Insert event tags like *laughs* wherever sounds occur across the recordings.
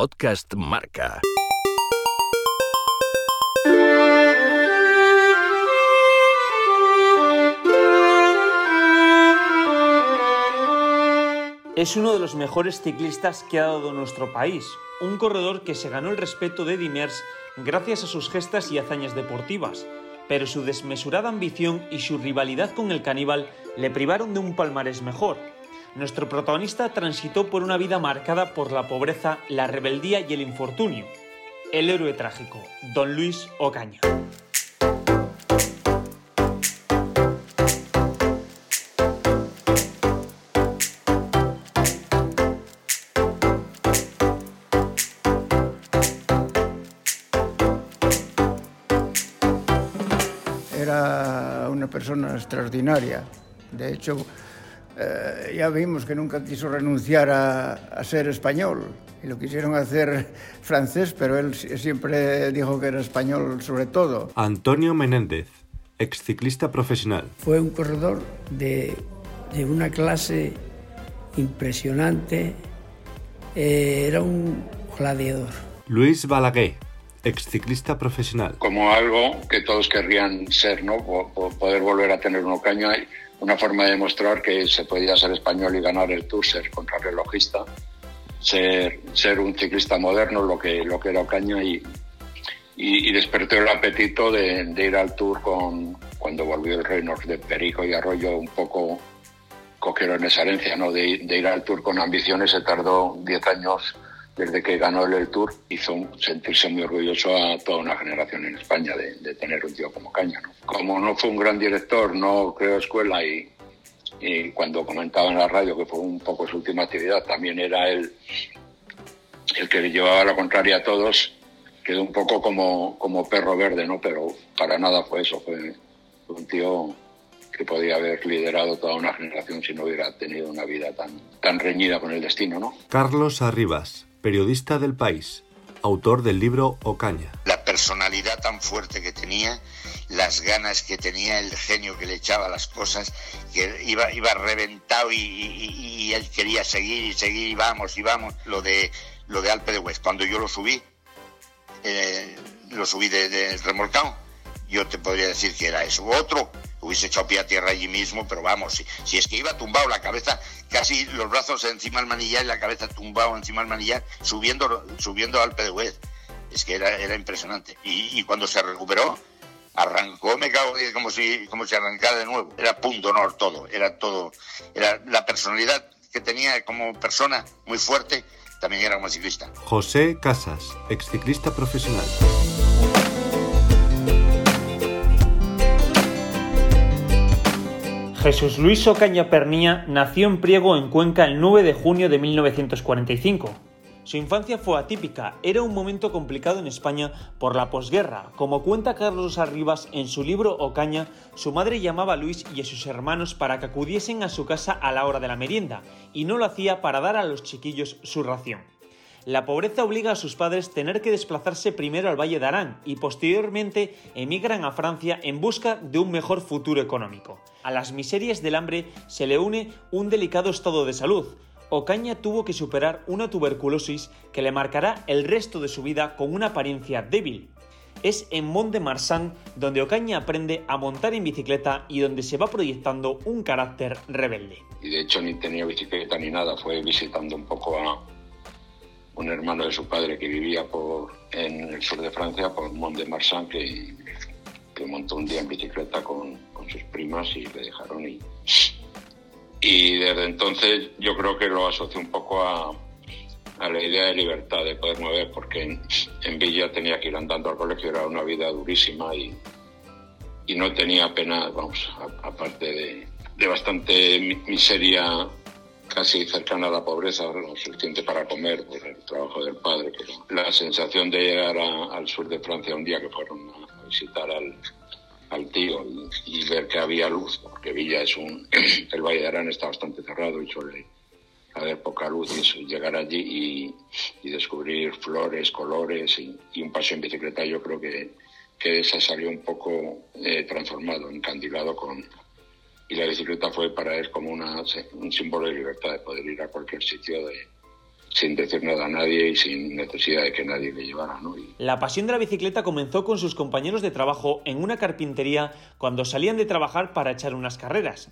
Podcast Marca. Es uno de los mejores ciclistas que ha dado nuestro país, un corredor que se ganó el respeto de Dimers gracias a sus gestas y hazañas deportivas, pero su desmesurada ambición y su rivalidad con el caníbal le privaron de un palmarés mejor. Nuestro protagonista transitó por una vida marcada por la pobreza, la rebeldía y el infortunio. El héroe trágico, Don Luis Ocaña. Era una persona extraordinaria. De hecho, eh, ya vimos que nunca quiso renunciar a, a, ser español. Y lo quisieron hacer *laughs* francés, pero él siempre dijo que era español sobre todo. Antonio Menéndez, exciclista profesional. Fue un corredor de, de una clase impresionante. Eh, era un gladiador. Luis Balaguer, exciclista profesional. Como algo que todos querrían ser, ¿no? Poder volver a tener un Ocaña, una forma de demostrar que se podía ser español y ganar el Tour, ser contrarrelojista, ser, ser un ciclista moderno, lo que, lo que era Ocaña, y, y, y despertó el apetito de, de, ir al Tour con, cuando volvió el reino de Perico y Arroyo, un poco cogieron esa herencia, ¿no? De, de ir al Tour con ambiciones, se tardó 10 años desde que ganó el, Tour, hizo sentirse muy orgulloso a toda una generación en España de, de tener un tío como Caña. ¿no? Como no fue un gran director, no creó escuela y, y, cuando comentaba en la radio que fue un poco su última actividad, también era él el que le llevaba la contraria a todos, quedó un poco como, como perro verde, ¿no? Pero para nada fue eso, fue un tío que podía haber liderado toda una generación si no hubiera tenido una vida tan, tan reñida con el destino, ¿no? Carlos Arribas, periodista del país, autor del libro Ocaña. La personalidad tan fuerte que tenía, las ganas que tenía, el genio que le echaba las cosas, que iba, iba reventado y, y, él quería seguir y seguir y vamos y vamos. Lo de, lo de Alpe de West, cuando yo lo subí, eh, lo subí de, de remolcado, yo te podría decir que era eso. Otro, hubiese echado pie a tierra allí mismo, pero vamos, si, si, es que iba tumbado la cabeza, casi los brazos encima del manillar y la cabeza tumbado encima del manillar, subiendo, subiendo al Pedewez. Es que era, era impresionante. Y, y, cuando se recuperó, arrancó, me cago como si, como si arrancara de nuevo. Era punto honor todo, era todo, era la personalidad que tenía como persona muy fuerte, también era como ciclista. José Casas, exciclista profesional. Jesús Luis Ocaña Pernía nació en Priego, en Cuenca, el 9 de junio de 1945. Su infancia fue atípica, era un momento complicado en España por la posguerra. Como cuenta Carlos Arribas en su libro Ocaña, su madre llamaba a Luis y a sus hermanos para que acudiesen a su casa a la hora de la merienda, y no lo hacía para dar a los chiquillos su ración. La pobreza obliga a sus padres tener que desplazarse primero al Valle de Arán y posteriormente emigran a Francia en busca de un mejor futuro económico. A las miserias del hambre se le une un delicado estado de salud. Ocaña tuvo que superar una tuberculosis que le marcará el resto de su vida con una apariencia débil. Es en Mont de Marsan donde Ocaña aprende a montar en bicicleta y donde se va proyectando un carácter rebelde. Y de hecho ni tenía bicicleta ni nada, fue visitando un poco a, un hermano de su padre que vivía por, en el sur de Francia, por Mont de Marsan, que, que montó un día en bicicleta con, con, sus primas y le dejaron ir. Y desde entonces yo creo que lo asoció un poco a, a la idea de libertad, de poder mover, porque en, en, Villa tenía que ir andando al colegio, era una vida durísima y, y no tenía apenas, vamos, aparte de, de bastante miseria casi cercana a la pobreza, lo suficiente para comer por el trabajo del padre. Pero la sensación de llegar a, al sur de Francia un día que fueron a visitar al, tío y, ver que había luz, porque Villa es un. *clears throat* el Valle de Arán está bastante cerrado y suele haber poca luz, y llegar allí y, descubrir flores, colores y, y, un paseo en bicicleta, yo creo que, que esa salió un poco eh, transformado, encandilado con, y la bicicleta fue para él como una, un símbolo de libertad, de poder ir a cualquier sitio de, sin decir nada a nadie y sin necesidad de que nadie le llevara. ¿no? La pasión de la bicicleta comenzó con sus compañeros de trabajo en una carpintería cuando salían de trabajar para echar unas carreras.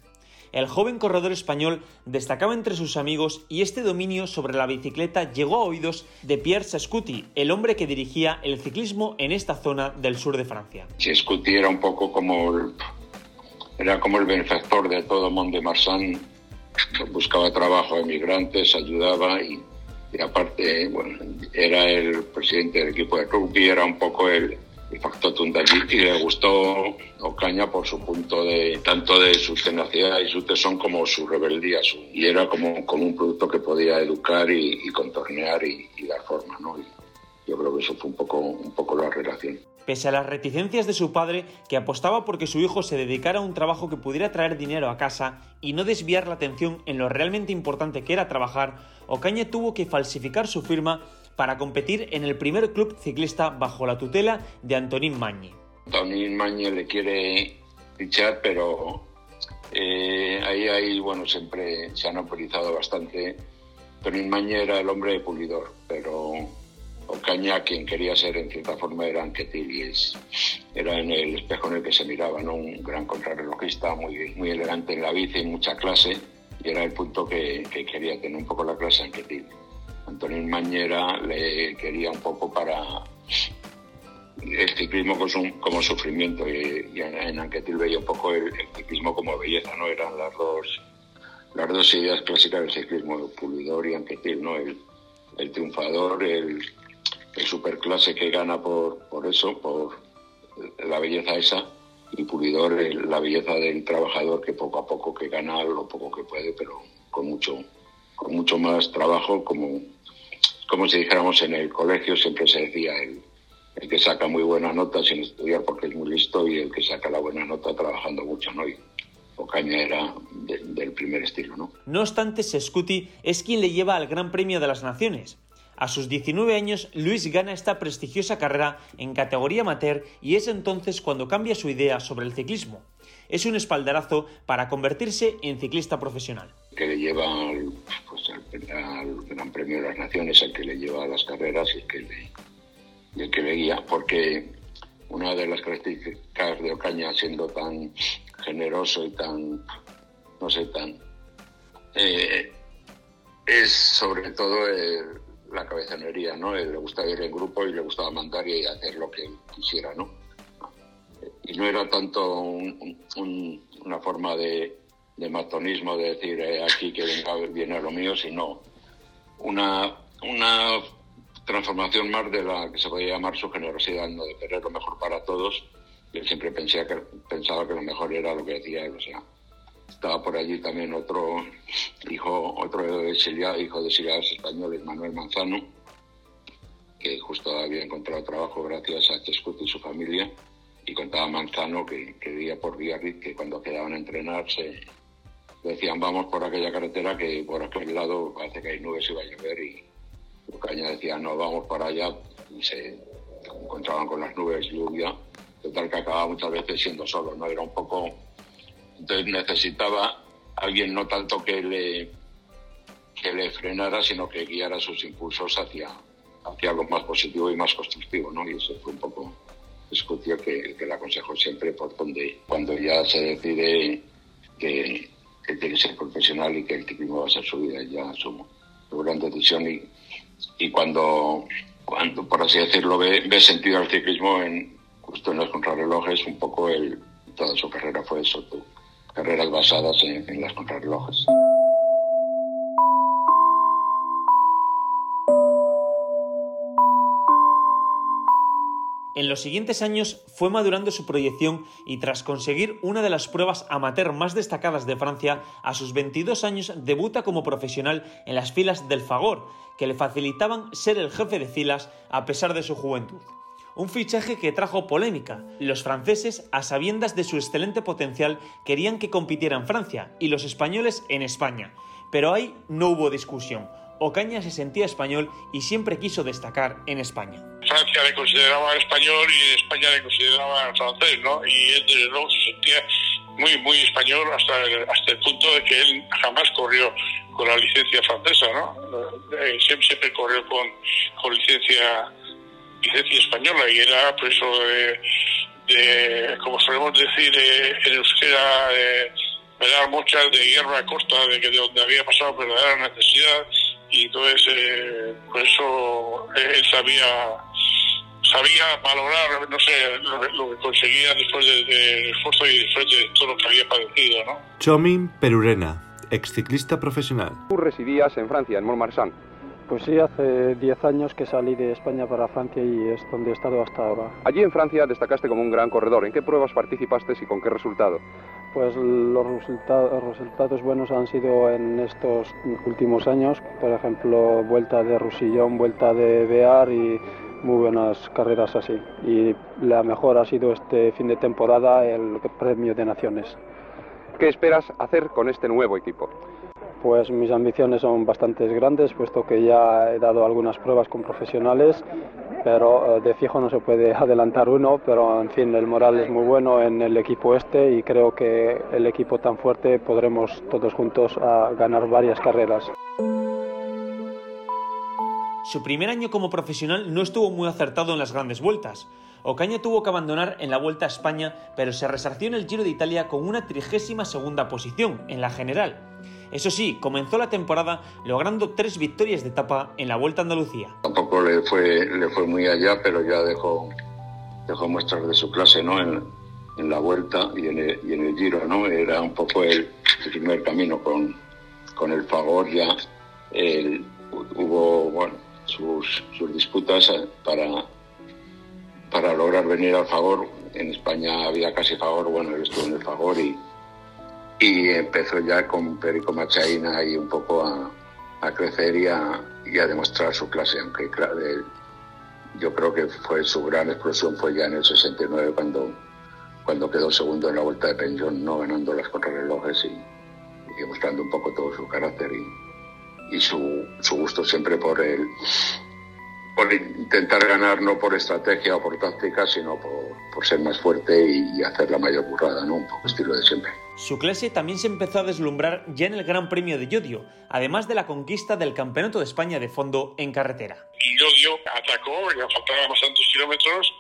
El joven corredor español destacaba entre sus amigos y este dominio sobre la bicicleta llegó a oídos de Pierre Sascuti, el hombre que dirigía el ciclismo en esta zona del sur de Francia. Sascuti era un poco como era como el benefactor de todo Mont de Marsan, buscaba trabajo a emigrantes, ayudaba y aparte, bueno, era el presidente del equipo de rugby, era un poco el, factor y le gustó Ocaña por su punto de tanto de su tenacidad y su tesón como su rebeldía y era como, como un producto que podía educar y, contornear y, dar forma ¿no? yo creo que eso fue un poco, un poco la relación. Pese a las reticencias de su padre, que apostaba porque su hijo se dedicara a un trabajo que pudiera traer dinero a casa y no desviar la atención en lo realmente importante que era trabajar, Ocaña tuvo que falsificar su firma para competir en el primer club ciclista bajo la tutela de Antonín Mañi. Antonín Mañi le quiere fichar, pero eh, ahí, ahí, bueno, siempre se han autorizado bastante. Antonín Mañi era el hombre de pulidor, pero Ocaña quien quería ser en cierta forma era Anquetil y era en el espejo en el que se miraba, ¿no? un gran contrarrelojista, muy, muy elegante en la bici, mucha clase, y era el punto que, quería tener un poco la clase Anquetil. Antonín Mañera le quería un poco para el ciclismo como, sufrimiento y, en Anquetil veía un poco el, ciclismo como belleza, ¿no? Eran las dos, las dos ideas clásicas del ciclismo, Pulidor y Anquetil, ¿no? El, el triunfador, el, el superclase que gana por, por eso, por la belleza esa, y Pulidor la belleza del trabajador que poco a poco que gana lo poco que puede, pero con mucho, con mucho más trabajo, como, como si dijéramos en el colegio siempre se decía el, el que saca muy buena nota sin estudiar porque es muy listo y el que saca la buena nota trabajando mucho, ¿no? Y Ocaña era del primer estilo, ¿no? No obstante, Sescuti es quien le lleva al Gran Premio de las Naciones, a sus 19 años, Luis gana esta prestigiosa carrera en categoría amateur y es entonces cuando cambia su idea sobre el ciclismo. Es un espaldarazo para convertirse en ciclista profesional. Que le lleva al, pues, Gran Premio de las Naciones, el que le lleva a las carreras y el que le, el que le guía, porque una de las características de Ocaña, siendo tan generoso y tan, no sé, tan... Eh, es sobre todo el la cabezonería, ¿no? Le gustaba ir en grupo y le gustaba mandar y hacer lo que quisiera, ¿no? Y no era tanto una forma de, matonismo, de decir eh, aquí que venga, viene a lo mío, sino una, una transformación más de la que se podía llamar su generosidad, ¿no? de querer lo mejor para todos. Y él siempre pensaba que, pensaba que lo mejor era lo que decía él, o sea, estaba por allí también otro hijo, otro exiliado, hijo de exiliados españoles, Manuel Manzano, que justo había encontrado trabajo gracias a Chescut y su familia. Y contaba Manzano que, día por día, que cuando quedaban a entrenar, se decían vamos por aquella carretera que por aquel lado parece que hay nubes y va a llover. Y Lucaña decía no, vamos para allá. Y se encontraban con las nubes, lluvia. Total que acababa muchas veces siendo solo, ¿no? Era un poco entonces necesitaba alguien no tanto que le, que le frenara, sino que guiara sus impulsos hacia, hacia algo más positivo y más constructivo, ¿no? Y eso fue un poco discutió que, que le aconsejo siempre por donde cuando ya se decide que, tiene que ser profesional y que el ciclismo va a ser su vida, ya su, su gran decisión y, y cuando, cuando, por así decirlo, ve, ve sentido al ciclismo en justo en los contrarrelojes, un poco el, toda su carrera fue eso, carreras basadas en, las contrarrelojes. En los siguientes años fue madurando su proyección y tras conseguir una de las pruebas amateur más destacadas de Francia, a sus 22 años debuta como profesional en las filas del Fagor, que le facilitaban ser el jefe de filas a pesar de su juventud un fichaje que trajo polémica. Los franceses, a sabiendas de su excelente potencial, querían que compitiera en Francia y los españoles en España. Pero ahí no hubo discusión. Ocaña se sentía español y siempre quiso destacar en España. Francia le consideraba español y España le consideraba francés, ¿no? Y él desde luego se sentía muy, muy español hasta el, hasta el punto de que él jamás corrió con la licencia francesa, ¿no? Eh, siempre, siempre corrió con, con licencia, licencia española y era por eso de, como solemos decir eh, en euskera, eh, dar muchas de guerra a costa de que de donde había pasado verdadera necesidad y entonces eh, por eso él sabía sabía valorar, no sé, lo, que conseguía después del esfuerzo y después de todo lo que había padecido, ¿no? Chomin Perurena, exciclista profesional. Tú residías en Francia, en Montmarsan. Pues sí, hace 10 años que salí de España para Francia y es donde he estado hasta ahora. Allí en Francia destacaste como un gran corredor. ¿En qué pruebas participaste y con qué resultado? Pues los resultados, resultados buenos han sido en estos últimos años, por ejemplo, vuelta de Rusillón, vuelta de Bear y muy buenas carreras así. Y la mejor ha sido este fin de temporada el Premio de Naciones. ¿Qué esperas hacer con este nuevo equipo? Pues mis ambiciones son bastante grandes, puesto que ya he dado algunas pruebas con profesionales, pero eh, de fijo no se puede *laughs* adelantar uno, pero en fin, el moral es muy bueno en el equipo este y creo que el equipo tan fuerte podremos todos juntos a ganar varias carreras. Su primer año como profesional no estuvo muy acertado en las grandes vueltas. Ocaña tuvo que abandonar en la Vuelta a España, pero se resarció en el Giro de Italia con una trigésima segunda posición en la general. Eso sí, comenzó la temporada logrando tres victorias de etapa en la Vuelta a Andalucía. Tampoco le fue, le fue muy allá, pero ya dejó, dejó muestras de su clase ¿no? en, en la Vuelta y en, el, y en, el, Giro. ¿no? Era un poco el, primer camino con, con el Fagor ya. El, hubo, bueno, sus, sus disputas para, para lograr venir al Fagor. En España había casi Fagor, bueno, él estuvo en el Fagor y, y empezó ya con Perico Machaina y un poco a, a crecer y a, a, demostrar su clase, aunque claro, yo creo que fue su gran explosión fue ya en el 69 cuando, cuando quedó segundo en la vuelta de pensión, no ganando las contrarrelojes y, y demostrando un poco todo su carácter y, y su, su gusto siempre por el por intentar ganar no por estrategia o por táctica, sino por, por ser más fuerte y, hacer la mayor burrada, ¿no? Un poco estilo de siempre. Su clase también se empezó a deslumbrar ya en el Gran Premio de Yodio, además de la conquista del Campeonato de España de fondo en carretera. Y Yodio atacó, le faltaban bastantes kilómetros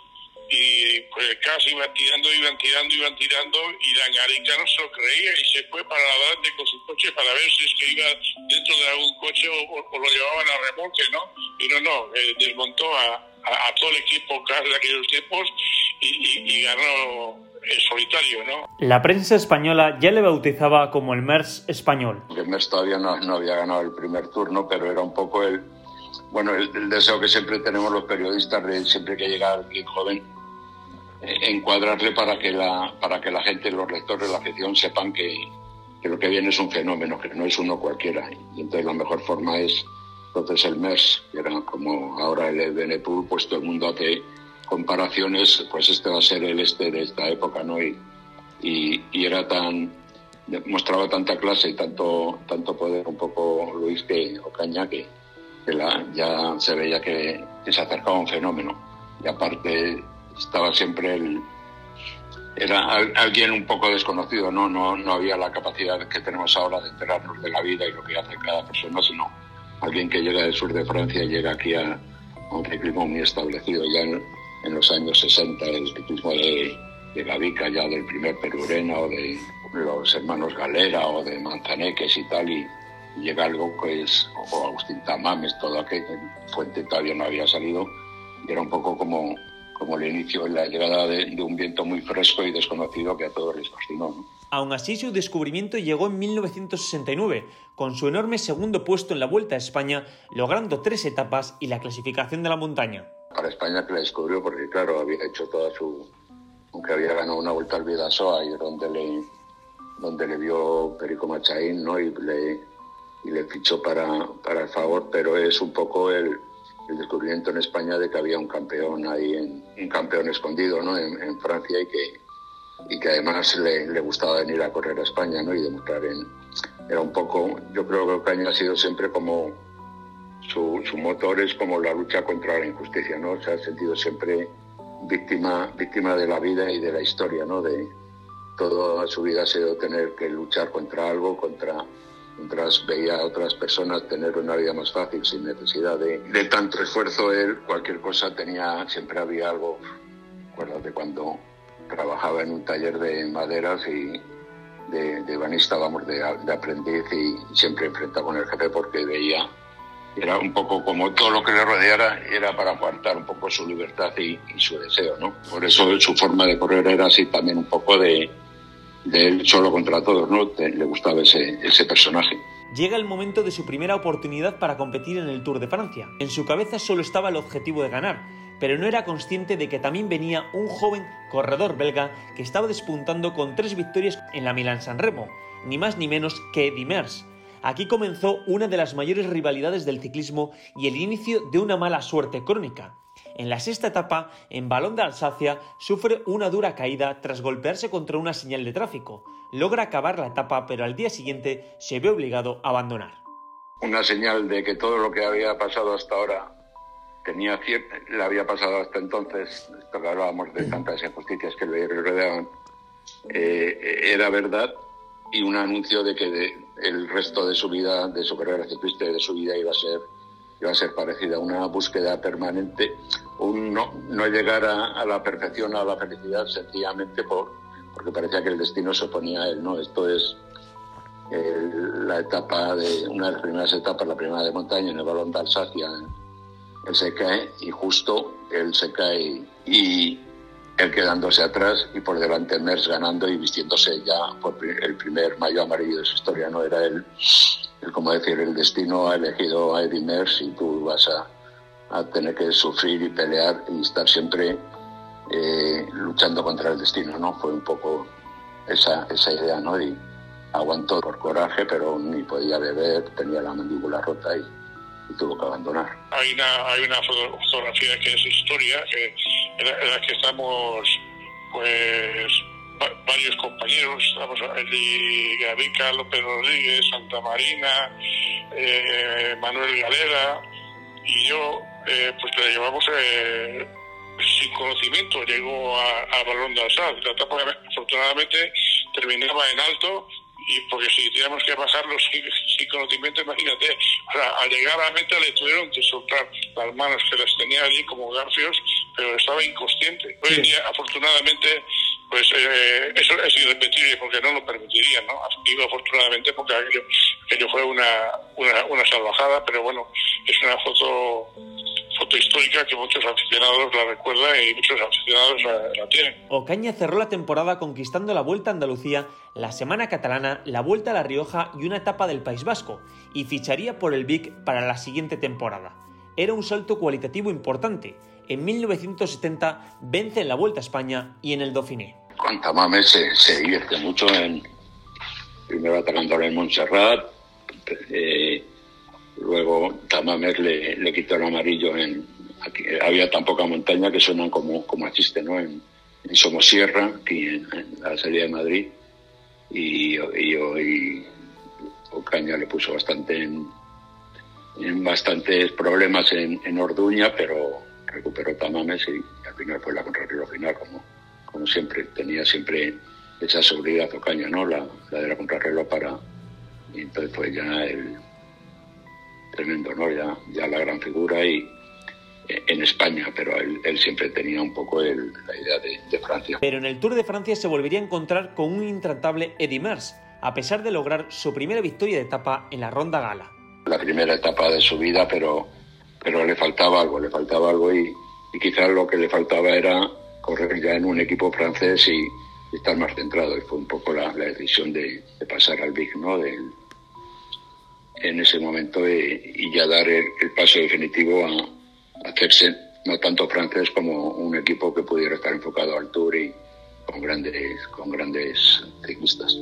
y pues casi iban tirando, iban tirando, iban tirando y la Garica no se lo creía y se fue para adelante con su coche para ver si es que iba dentro de algún coche o, o lo llevaban a remolque, ¿no? Y no, no, eh, desmontó a, a, a, todo el equipo de aquellos tiempos y, y, y ganó el solitario, ¿no? La prensa española ya le bautizaba como el MERS español. El MERS todavía no, no había ganado el primer turno, pero era un poco el, bueno, el, el, deseo que siempre tenemos los periodistas de siempre que llega alguien joven, encuadrarle para que la para que la gente, los lectores, la afición sepan que, que, lo que viene es un fenómeno, que no es uno cualquiera. Y entonces la mejor forma es entonces el MERS, que era como ahora el Benepool, pues todo el mundo hace comparaciones, pues este va a ser el este de esta época, ¿no? Y, y, y era tan mostraba tanta clase y tanto tanto poder un poco Luis que Ocaña que que la, ya se veía que, que, se acercaba un fenómeno. Y aparte estaba siempre el... Era alguien un poco desconocido, ¿no? No, no había la capacidad que tenemos ahora de enterarnos de la vida y lo que hace cada persona, sino alguien que llega del sur de Francia y llega aquí a, a un ciclismo muy establecido ya en, en, los años 60, el ciclismo de, de Gavica, ya del primer Perurena o de los hermanos Galera o de Manzaneques y tal, y, llega algo que es, o Agustín Tamames, todo aquello, Fuente todavía no había salido, y era un poco como, como el inicio, la llegada de, de, un viento muy fresco y desconocido que a todos les fascinó. ¿no? Aún así, su descubrimiento llegó en 1969, con su enorme segundo puesto en la Vuelta a España, logrando tres etapas y la clasificación de la montaña. Para España que la descubrió porque, claro, había hecho toda su... aunque había ganado una Vuelta al Vidasoa y donde le, donde le vio Perico Machaín, ¿no? Y le, y le fichó para, para el favor, pero es un poco el, el, descubrimiento en España de que había un campeón ahí, un campeón escondido ¿no? en, Francia y que, y que además le, le, gustaba venir a correr a España ¿no? y demostrar en... Era un poco, yo creo que Ocaña ha sido siempre como, su, su motor es como la lucha contra la injusticia, ¿no? Se ha sentido siempre víctima, víctima de la vida y de la historia, ¿no? De, toda su vida ha sido tener que luchar contra algo, contra mientras veía a otras personas tener una vida más fácil sin necesidad de, tanto esfuerzo, él cualquier cosa tenía, siempre había algo. Acuérdate cuando trabajaba en un taller de maderas y de, de banista, vamos, de, de aprendiz y siempre enfrentaba con el jefe porque veía era un poco como todo lo que le rodeara era para aguantar un poco su libertad y, su deseo, ¿no? Por eso su forma de correr era así también un poco de, de él solo contra todos, ¿no? Le gustaba ese, personaje. Llega el momento de su primera oportunidad para competir en el Tour de Francia. En su cabeza solo estaba el objetivo de ganar, pero no era consciente de que también venía un joven corredor belga que estaba despuntando con tres victorias en la Milán-San Remo, ni más ni menos que Merckx. Aquí comenzó una de las mayores rivalidades del ciclismo y el inicio de una mala suerte crónica. En la sexta etapa, en Balón de Alsacia, sufre una dura caída tras golpearse contra una señal de tráfico. Logra acabar la etapa, pero al día siguiente se ve obligado a abandonar. Una señal de que todo lo que había pasado hasta ahora tenía le había pasado hasta entonces, esto que hablábamos de tantas injusticias que le rodeaban, eh, era verdad y un anuncio de que el resto de su vida, de su carrera ciclista de su vida iba a ser iba a ser parecida, una búsqueda permanente, un no, no llegar a, la perfección, a la felicidad, sencillamente por, porque parecía que el destino se oponía a él. ¿no? Esto es el, la etapa de una de las primeras etapas, la primera de montaña, en el balón de Alsacia. Él se cae y justo él se cae y él quedándose atrás y por delante Mers ganando y vistiéndose ya por el primer mayo amarillo de su historia. No era él el, como decir, el destino ha elegido a Eddie Merckx y tú vas a, a, tener que sufrir y pelear y estar siempre eh, luchando contra el destino, ¿no? Fue un poco esa, esa idea, ¿no? Y aguantó por coraje, pero ni podía beber, tenía la mandíbula rota y, y tuvo que abandonar. Hay una, hay una fotografía que es historia, que, la, en la que estamos, pues, varios compañeros, estamos Eli Gavica, López Rodríguez, Santa Marina, eh, Manuel Galera y yo, eh, pues le llevamos eh, sin conocimiento, llegó a, a Balón de Alsaz. La etapa afortunadamente terminaba en alto y porque si teníamos que bajarlo *laughs* sin, sin conocimiento, imagínate, al llegar a la meta le tuvieron que soltar las manos que las tenía allí como garfios, pero estaba inconsciente. Hoy en día, afortunadamente, pues eh, eso es irrepetible porque no lo permitirían, ¿no? Digo afortunadamente porque aquello, aquello fue una, una, una salvajada, pero bueno, es una foto foto histórica que muchos aficionados la recuerdan y muchos aficionados la, la, tienen. Ocaña cerró la temporada conquistando la Vuelta a Andalucía, la Semana Catalana, la Vuelta a La Rioja y una etapa del País Vasco, y ficharía por el Vic para la siguiente temporada. Era un salto cualitativo importante. En 1970 vence en la Vuelta a España y en el Dauphiné. Con Tamame se, se divierte mucho en primero atacando en Montserrat, eh, luego Tamames le, le, quitó el amarillo en aquí, había tan poca montaña que suenan como, como a chiste, ¿no? En, en Somosierra, aquí en, en, la salida de Madrid, y, y hoy Ocaña le puso bastante en, en bastantes problemas en, en, Orduña, pero recuperó Tamames y, al final fue la contrarreloj final, como, como siempre, tenía siempre esa seguridad Ocaña, ¿no? La, la de la contrarreloj para, y entonces fue ya el tremendo, ¿no? Ya, ya la gran figura y en España, pero él, él siempre tenía un poco el, la idea de, de, Francia. Pero en el Tour de Francia se volvería a encontrar con un intratable Eddy Merckx, a pesar de lograr su primera victoria de etapa en la Ronda Gala. La primera etapa de su vida, pero, pero le faltaba algo, le faltaba algo y, y quizás lo que le faltaba era correr ya en un equipo francés y, estar más centrado. Y fue un poco la, la decisión de, pasar al Big, ¿no? De, en ese momento y, y ya dar el, el, paso definitivo a, a, hacerse no tanto francés como un equipo que pudiera estar enfocado al Tour y con grandes, con grandes ciclistas.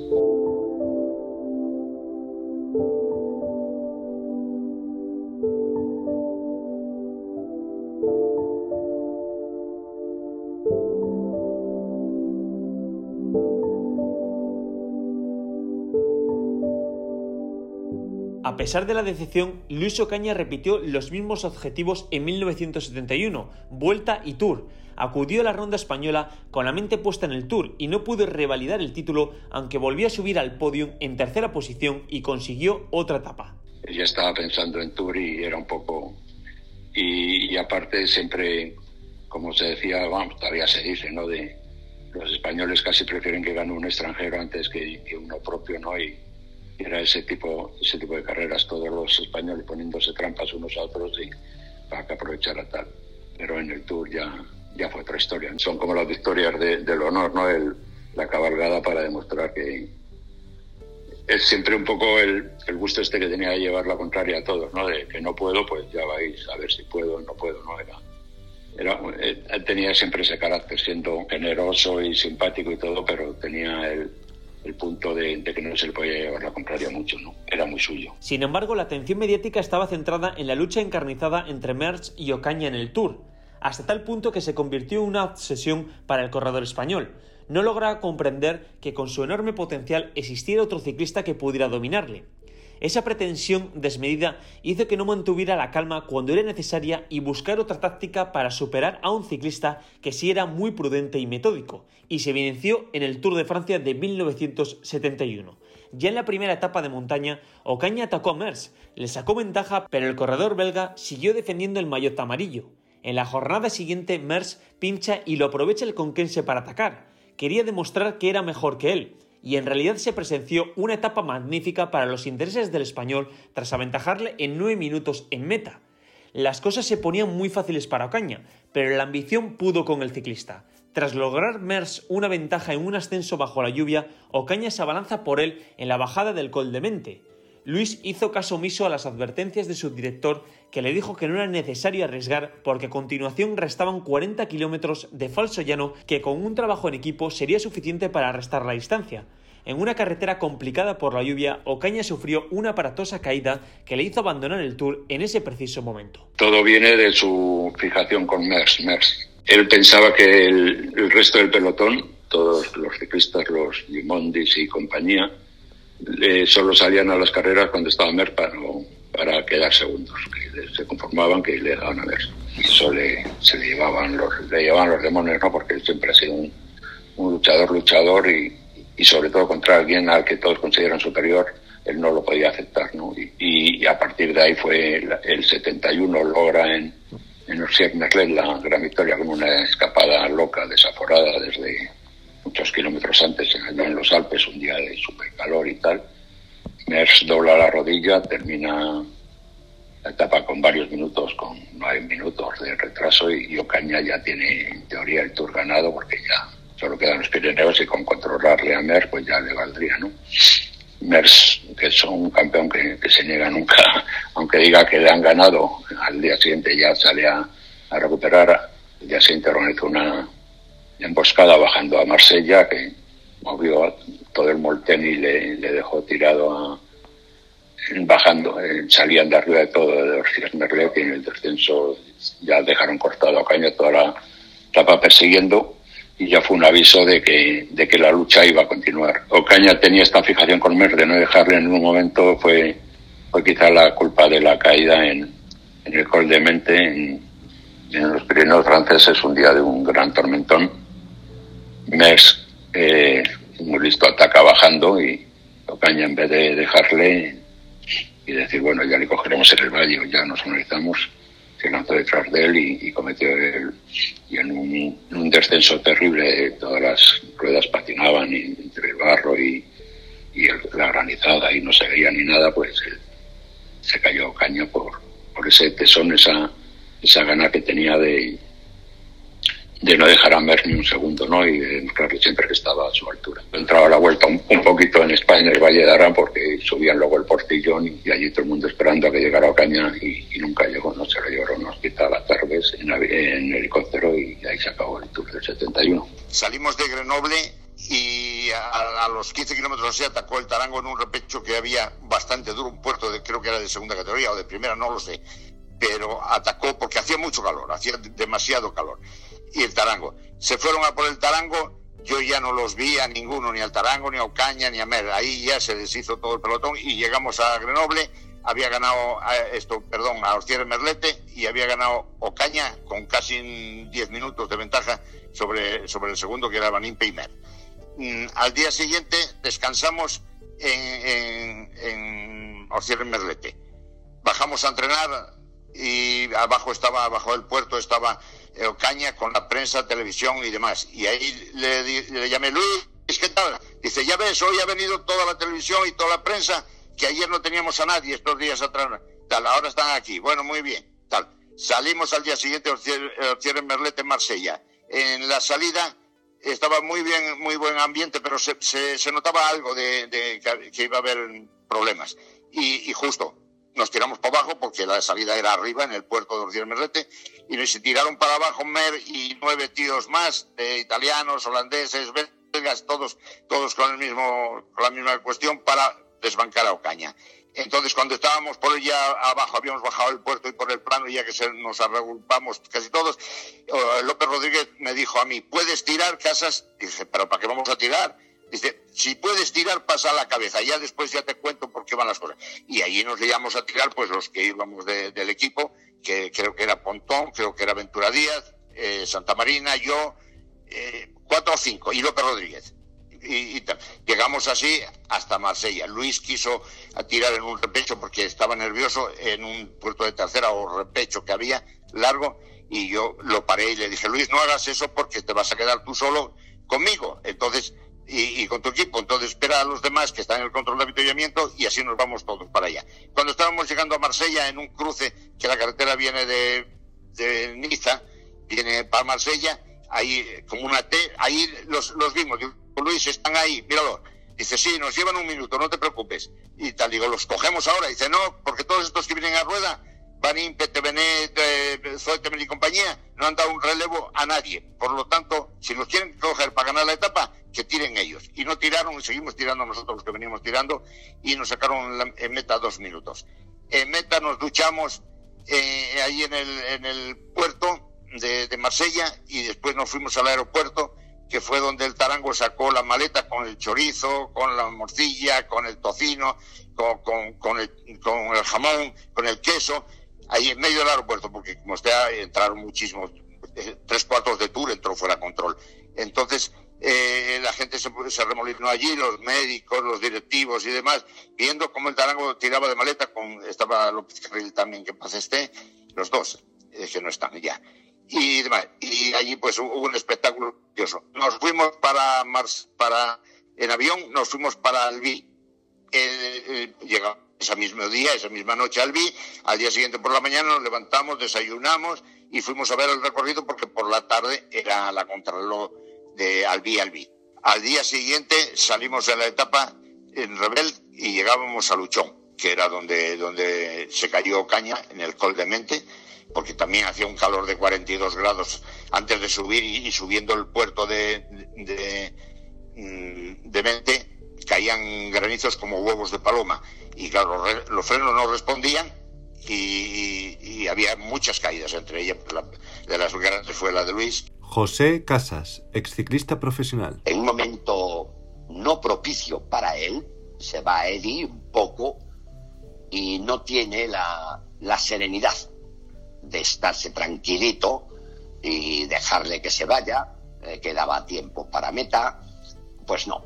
Pesar de la decepción, Luis Ocaña repitió los mismos objetivos en 1971, Vuelta y Tour. Acudió a la ronda española con la mente puesta en el Tour y no pudo revalidar el título, aunque volvió a subir al podio en tercera posición y consiguió otra etapa. Ya estaba pensando en Tour y era un poco... Y, aparte siempre, como se decía, vamos, todavía se dice, ¿no? De los españoles casi prefieren que gane un extranjero antes que, que uno propio, ¿no? Y, era ese tipo, ese tipo de carreras, todos los españoles poniéndose trampas unos a otros y para que aprovechara tal. Pero en el Tour ya, ya fue otra historia. Son como las victorias del honor, ¿no? El, la cabalgada para demostrar que es siempre un poco el, el, gusto este que tenía de llevar la contraria a todos, ¿no? De que no puedo, pues ya vais a ver si puedo, no puedo, no era. Era, eh, tenía siempre ese carácter, siendo generoso y simpático y todo, pero tenía el, el punto de, que no se le podía llevar la mucho, ¿no? Era muy suyo. Sin embargo, la atención mediática estaba centrada en la lucha encarnizada entre Merckx y Ocaña en el Tour, hasta tal punto que se convirtió en una obsesión para el corredor español. No lograba comprender que con su enorme potencial existiera otro ciclista que pudiera dominarle. Esa pretensión desmedida hizo que no mantuviera la calma cuando era necesaria y buscar otra táctica para superar a un ciclista que sí era muy prudente y metódico, y se evidenció en el Tour de Francia de 1971. Ya en la primera etapa de montaña, Ocaña atacó a Mers, le sacó ventaja, pero el corredor belga siguió defendiendo el maillot amarillo. En la jornada siguiente, Mers pincha y lo aprovecha el conquense para atacar. Quería demostrar que era mejor que él, y en realidad se presenció una etapa magnífica para los intereses del español tras aventajarle en nueve minutos en meta. Las cosas se ponían muy fáciles para Ocaña, pero la ambición pudo con el ciclista. Tras lograr Mers una ventaja en un ascenso bajo la lluvia, Ocaña se abalanza por él en la bajada del Col de Mente. Luis hizo caso omiso a las advertencias de su director que le dijo que no era necesario arriesgar porque a continuación restaban 40 kilómetros de falso llano que con un trabajo en equipo sería suficiente para restar la distancia. En una carretera complicada por la lluvia, Ocaña sufrió una aparatosa caída que le hizo abandonar el Tour en ese preciso momento. Todo viene de su fijación con Mers. Mers. Él pensaba que el, resto del pelotón, todos los ciclistas, los Gimondis y compañía, solo salían a las carreras cuando estaba Mers para, para quedar segundos. se conformaban que le daban a Mers. Y eso le, se le llevaban los, le llevaban los demonios, ¿no? Porque él siempre ha sido un, luchador, luchador y, y sobre todo contra alguien al que todos consideran superior, él no lo podía aceptar. ¿no? Y, a partir de ahí fue el, 71, logra en, en Merlet la gran victoria con una escapada loca, desaforada desde muchos kilómetros antes, en los Alpes, un día de super calor y tal. Mers dobla la rodilla, termina la etapa con varios minutos, con nueve minutos de retraso y Ocaña ya tiene en teoría el tour ganado porque ya solo quedan los Pirineos y con controlarle a Mers pues ya le valdría, ¿no? Mers, que es un campeón que, se niega nunca, *laughs* aunque diga que le han ganado, al día siguiente ya sale a, recuperar, el día siguiente organizó una emboscada bajando a Marsella, que movió todo el Molten y le, dejó tirado a, bajando, eh, salían de arriba de todo de Ortiz Merlet y en el descenso ya dejaron cortado a caña toda la etapa persiguiendo y ya fue un aviso de que, de que la lucha iba a continuar. Ocaña tenía esta fijación con Mer de no dejarle en un momento, fue, fue quizá la culpa de la caída en, en el Col de Mente, en, en, los Pirineos franceses, un día de un gran tormentón. Mers, eh, muy listo, ataca bajando y Ocaña en vez de dejarle y decir, bueno, ya le cogeremos en el valle, ya nos organizamos, se lanzó detrás de él y, cometió el, y en un, descenso terrible todas las ruedas patinaban entre el barro y, la granizada y no se veía ni nada, pues se cayó caña por, por ese tesón, esa, esa gana que tenía de, de no dejar a Mer ni un segundo, ¿no? Y de mostrarle siempre que estaba a su altura. Entraba a la vuelta un, poquito en España, en el Valle de Arán, porque subían luego el portillón y, allí todo el mundo esperando a que llegara Ocaña y, y nunca llegó, no se lo llevaron a hospital a Tarbes en, helicóptero y ahí se acabó el Tour del 71. Salimos de Grenoble y a, los 15 kilómetros se atacó el Tarango en un repecho que había bastante duro, un puerto de, creo que era de segunda categoría o de primera, no lo sé, pero atacó porque hacía mucho calor, hacía demasiado calor y el Tarango. Se fueron a por el Tarango, yo ya no los vi a ninguno, ni al Tarango, ni a Ocaña, ni a Mer. Ahí ya se deshizo todo el pelotón y llegamos a Grenoble. había ganado a esto, perdón, a Ortier Merlete y había ganado Ocaña con casi 10 minutos de ventaja sobre, sobre el segundo que era Vanín Peimer. Mm, al día siguiente descansamos en, en, en Merlete. Bajamos a entrenar y abajo estaba, abajo del puerto estaba Ocaña con la prensa, televisión y demás. Y ahí le, le llamé, Luis, ¿qué tal? Dice, ya ves, hoy ha venido toda la televisión y toda la prensa, que ayer no teníamos a nadie estos días atrás. Tal, ahora están aquí. Bueno, muy bien. Tal. Salimos al día siguiente, Ortier Merlete en Marsella. En la salida estaba muy bien, muy buen ambiente, pero se, notaba algo de, que iba a haber problemas. Y, justo, nos tiramos para abajo porque la salida era arriba en el puerto de Ortier Merlete y nos tiraron para abajo Mer y nueve tíos más, de italianos, holandeses, belgas, todos, todos con el mismo, con la misma cuestión para desbancar a Ocaña. Entonces, cuando estábamos por allá abajo, habíamos bajado el puerto y por el plano, ya que se, nos agrupamos casi todos, eh, López Rodríguez me dijo a mí, ¿puedes tirar casas? Dije, ¿pero para qué vamos a tirar? Dice, si puedes tirar, pasa la cabeza. Ya después ya te cuento por qué van las cosas. Y allí nos íbamos a tirar, pues los que íbamos del equipo, que creo que era Pontón, creo que era Ventura Díaz, eh, Santa Marina, yo, eh, cuatro o cinco, y López Rodríguez y, llegamos así hasta Marsella. Luis quiso tirar en un repecho porque estaba nervioso en un puerto de tercera o repecho que había largo y yo lo paré y le dije, Luis, no hagas eso porque te vas a quedar tú solo conmigo. Entonces, y, con tu equipo. Entonces espera a los demás que están en el control de avituallamiento y así nos vamos todos para allá. Cuando estábamos llegando a Marsella en un cruce, que la carretera viene de, de Niza, viene para Marsella, ahí como una T, ahí los, los vimos. Luis, están ahí, míralo. Dice, sí, nos llevan un minuto, no te preocupes. Y tal, digo, ¿los cogemos ahora? Dice, no, porque todos estos que vienen a rueda, Banín, Petevenet, eh, Zoetemer y compañía, no han dado un relevo a nadie. Por lo tanto, si nos quieren coger para ganar la etapa, que tiren ellos. Y no tiraron, y seguimos tirando nosotros los que veníamos tirando, y nos sacaron en meta dos minutos. En meta nos duchamos eh, ahí en el, en el puerto de, de Marsella, y después nos fuimos al aeropuerto, que fue donde el tarango sacó la maleta con el chorizo, con la morcilla, con el tocino, con, con, el, con el jamón, con el queso, ahí en medio del aeropuerto, porque como usted entraron muchísimos, eh, tres cuartos de tour entró fuera control. Entonces, eh, la gente se, se, remolinó allí, los médicos, los directivos y demás, viendo cómo el tarango tiraba de maleta, con, estaba López Carril también, que este, los dos, eh, que no están ya y demás. Y allí pues hubo un espectáculo curioso. Nos fuimos para Mars, para, en avión, nos fuimos para Albi. llegamos ese mismo día, esa misma noche a Albi. Al día siguiente por la mañana nos levantamos, desayunamos y fuimos a ver el recorrido porque por la tarde era la contrarreloj de Albi Albi. Al día siguiente salimos de la etapa en Rebel y llegábamos a Luchón, que era donde, donde se cayó Caña, en el Col de Mente porque también hacía un calor de 42 grados antes de subir y, subiendo el puerto de, mm, de, Mente caían granizos como huevos de paloma y claro, los frenos no respondían y, había muchas caídas, entre ellas de las grandes fue la de Luis. José Casas, exciclista profesional. En un momento no propicio para él, se va a Eddie un poco y no tiene la, la serenidad de estarse tranquilito y dejarle que se vaya, eh, que daba tiempo para meta, pues no,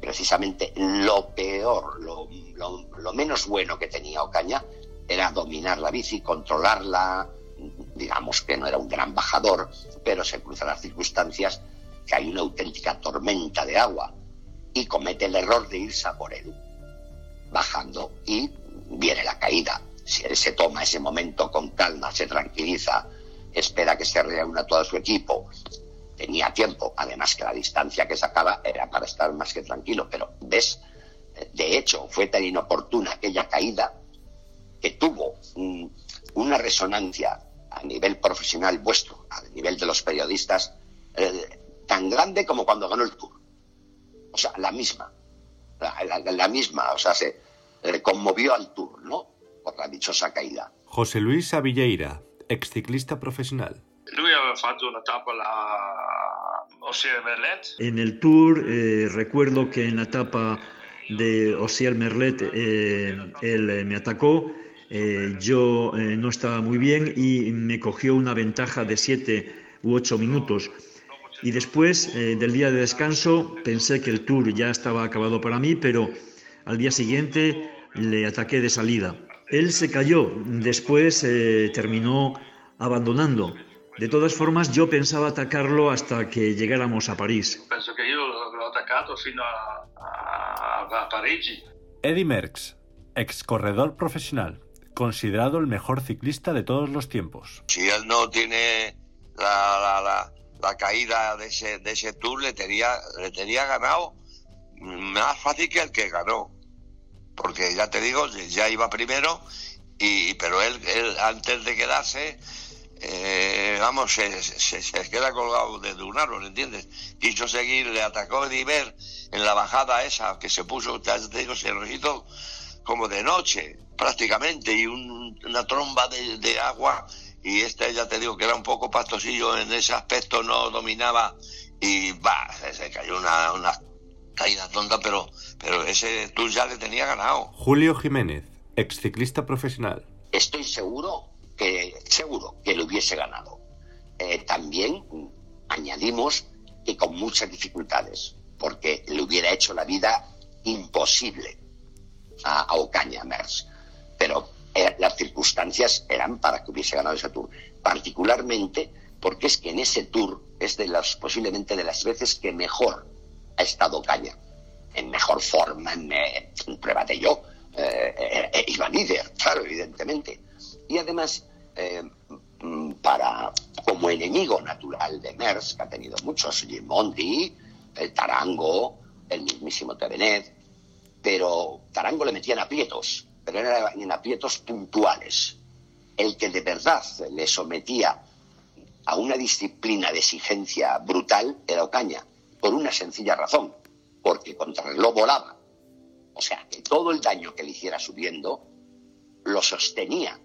precisamente lo peor, lo, lo, menos bueno que tenía Ocaña era dominar la bici, controlarla, digamos que no era un gran bajador, pero se cruzan las circunstancias que hay una auténtica tormenta de agua y comete el error de irse a por él, bajando y viene la caída. Si él se toma ese momento con calma, se tranquiliza, espera que se reúna todo su equipo, tenía tiempo, además que la distancia que sacaba era para estar más que tranquilo, pero ves, de hecho fue tan inoportuna aquella caída que tuvo una resonancia a nivel profesional vuestro, a nivel de los periodistas, eh, tan grande como cuando ganó el Tour. O sea, la misma, la, misma, o sea, se conmovió al Tour, ¿no? por la dichosa caída. José Luis Avilleira, exciclista profesional. Lui aveva fatto una tappa la Merlet. En el Tour eh, recuerdo que en la etapa de Osiel Merlet, él me atacó, yo no estaba muy bien y me cogió una ventaja de siete u ocho minutos. Y después del día de descanso pensé que el tour ya estaba acabado para mí, pero al día siguiente le ataqué de salida. Él se cayó, después terminó abandonando. De todas formas, yo pensaba atacarlo hasta que llegáramos a París. Penso que yo lo he atacado fino a, a, a Parigi. Eddy Merckx, ex corredor profesional, considerado el mejor ciclista de todos los tiempos. Si él no tiene la, la, la, la caída de ese, de ese tour, le tenía, le tenía ganado más fácil que el que ganó. Porque ya te digo, ya iba primero, y, pero él, él antes de quedarse eh, vamos, se, se, se, queda colgado de un árbol, ¿entiendes? Quiso seguir, le atacó Ediver en la bajada esa que se puso, te digo, se registro como de noche, prácticamente, y un, una tromba de, de, agua, y este ya te digo que era un poco pastosillo en ese aspecto, no dominaba, y va, se, se cayó una, una caída tonta, pero, pero ese tú ya le tenía ganado. Julio Jiménez, ex ciclista profesional. Estoy seguro que seguro que lo hubiese ganado. Eh, también añadimos que con muchas dificultades, porque le hubiera hecho la vida imposible a, a Ocaña Mers. Pero eh, las circunstancias eran para que hubiese ganado ese tour, particularmente porque es que en ese tour es de las posiblemente de las veces que mejor ha estado Ocaña, en mejor forma, en, prueba de yo, eh, eh, iba líder, claro, evidentemente. Y además eh, para como enemigo natural de Mers, que ha tenido muchos, Gimondi, el Tarango, el mismísimo Tevenet, pero Tarango le metían aprietos, pero eran en aprietos puntuales. El que de verdad le sometía a una disciplina de exigencia brutal era Ocaña, por una sencilla razón, porque contra el lobo volaba. O sea, que todo el daño que le hiciera subiendo lo sostenía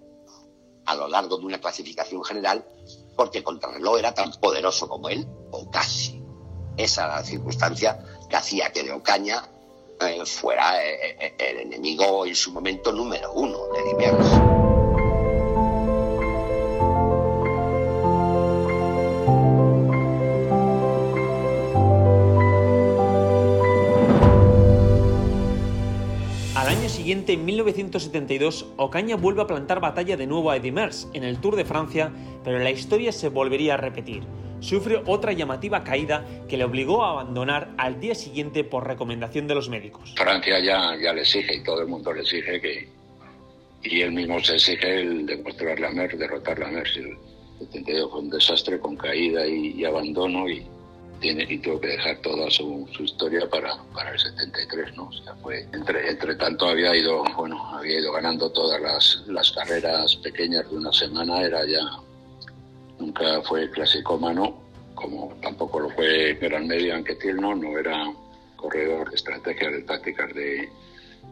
a lo largo de una clasificación general porque Contrarreloj era tan poderoso como él, o casi. Esa era la circunstancia que hacía que de Ocaña eh, fuera eh, eh, el enemigo en su momento número uno de Dimers. siguiente, en 1972, Ocaña vuelve a plantar batalla de nuevo a Eddy Merckx en el Tour de Francia, pero la historia se volvería a repetir. Sufre otra llamativa caída que le obligó a abandonar al día siguiente por recomendación de los médicos. Francia ya, ya le exige y todo el mundo le exige que... Y él mismo se exige el demostrarle a Merckx, derrotarle a Merckx. El 72 fue un desastre con caída y, y abandono y, tiene, y tuvo que dejar toda su, su, historia para, para el 73, ¿no? O sea, fue, entre, entre tanto había ido, bueno, había ido ganando todas las, las carreras pequeñas de una semana, era ya, nunca fue clasicómano, como tampoco lo fue Gran Medio Anquetil, ¿no? No era corredor de estrategias, de tácticas de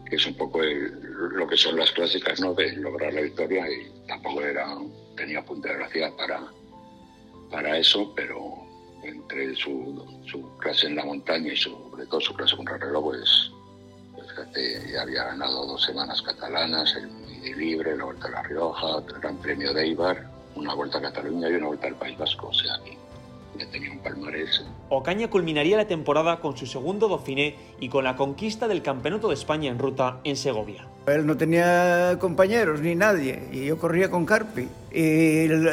que es un poco el, lo que son las clásicas, ¿no? De lograr la victoria y tampoco era, tenía punta de velocidad para, para eso, pero entre su, su, clase en la montaña y sobre todo su clase contra el reloj, pues, pues ya había ganado dos semanas catalanas, el Midi Libre, la Vuelta a La Rioja, el Gran Premio de Eibar, una Vuelta a Cataluña y una Vuelta al País Vasco, o sea que ya tenía un palmarés. Ocaña culminaría la temporada con su segundo Dauphiné y con la conquista del Campeonato de España en ruta en Segovia. Él no tenía compañeros ni nadie y yo corría con Carpi. Y él,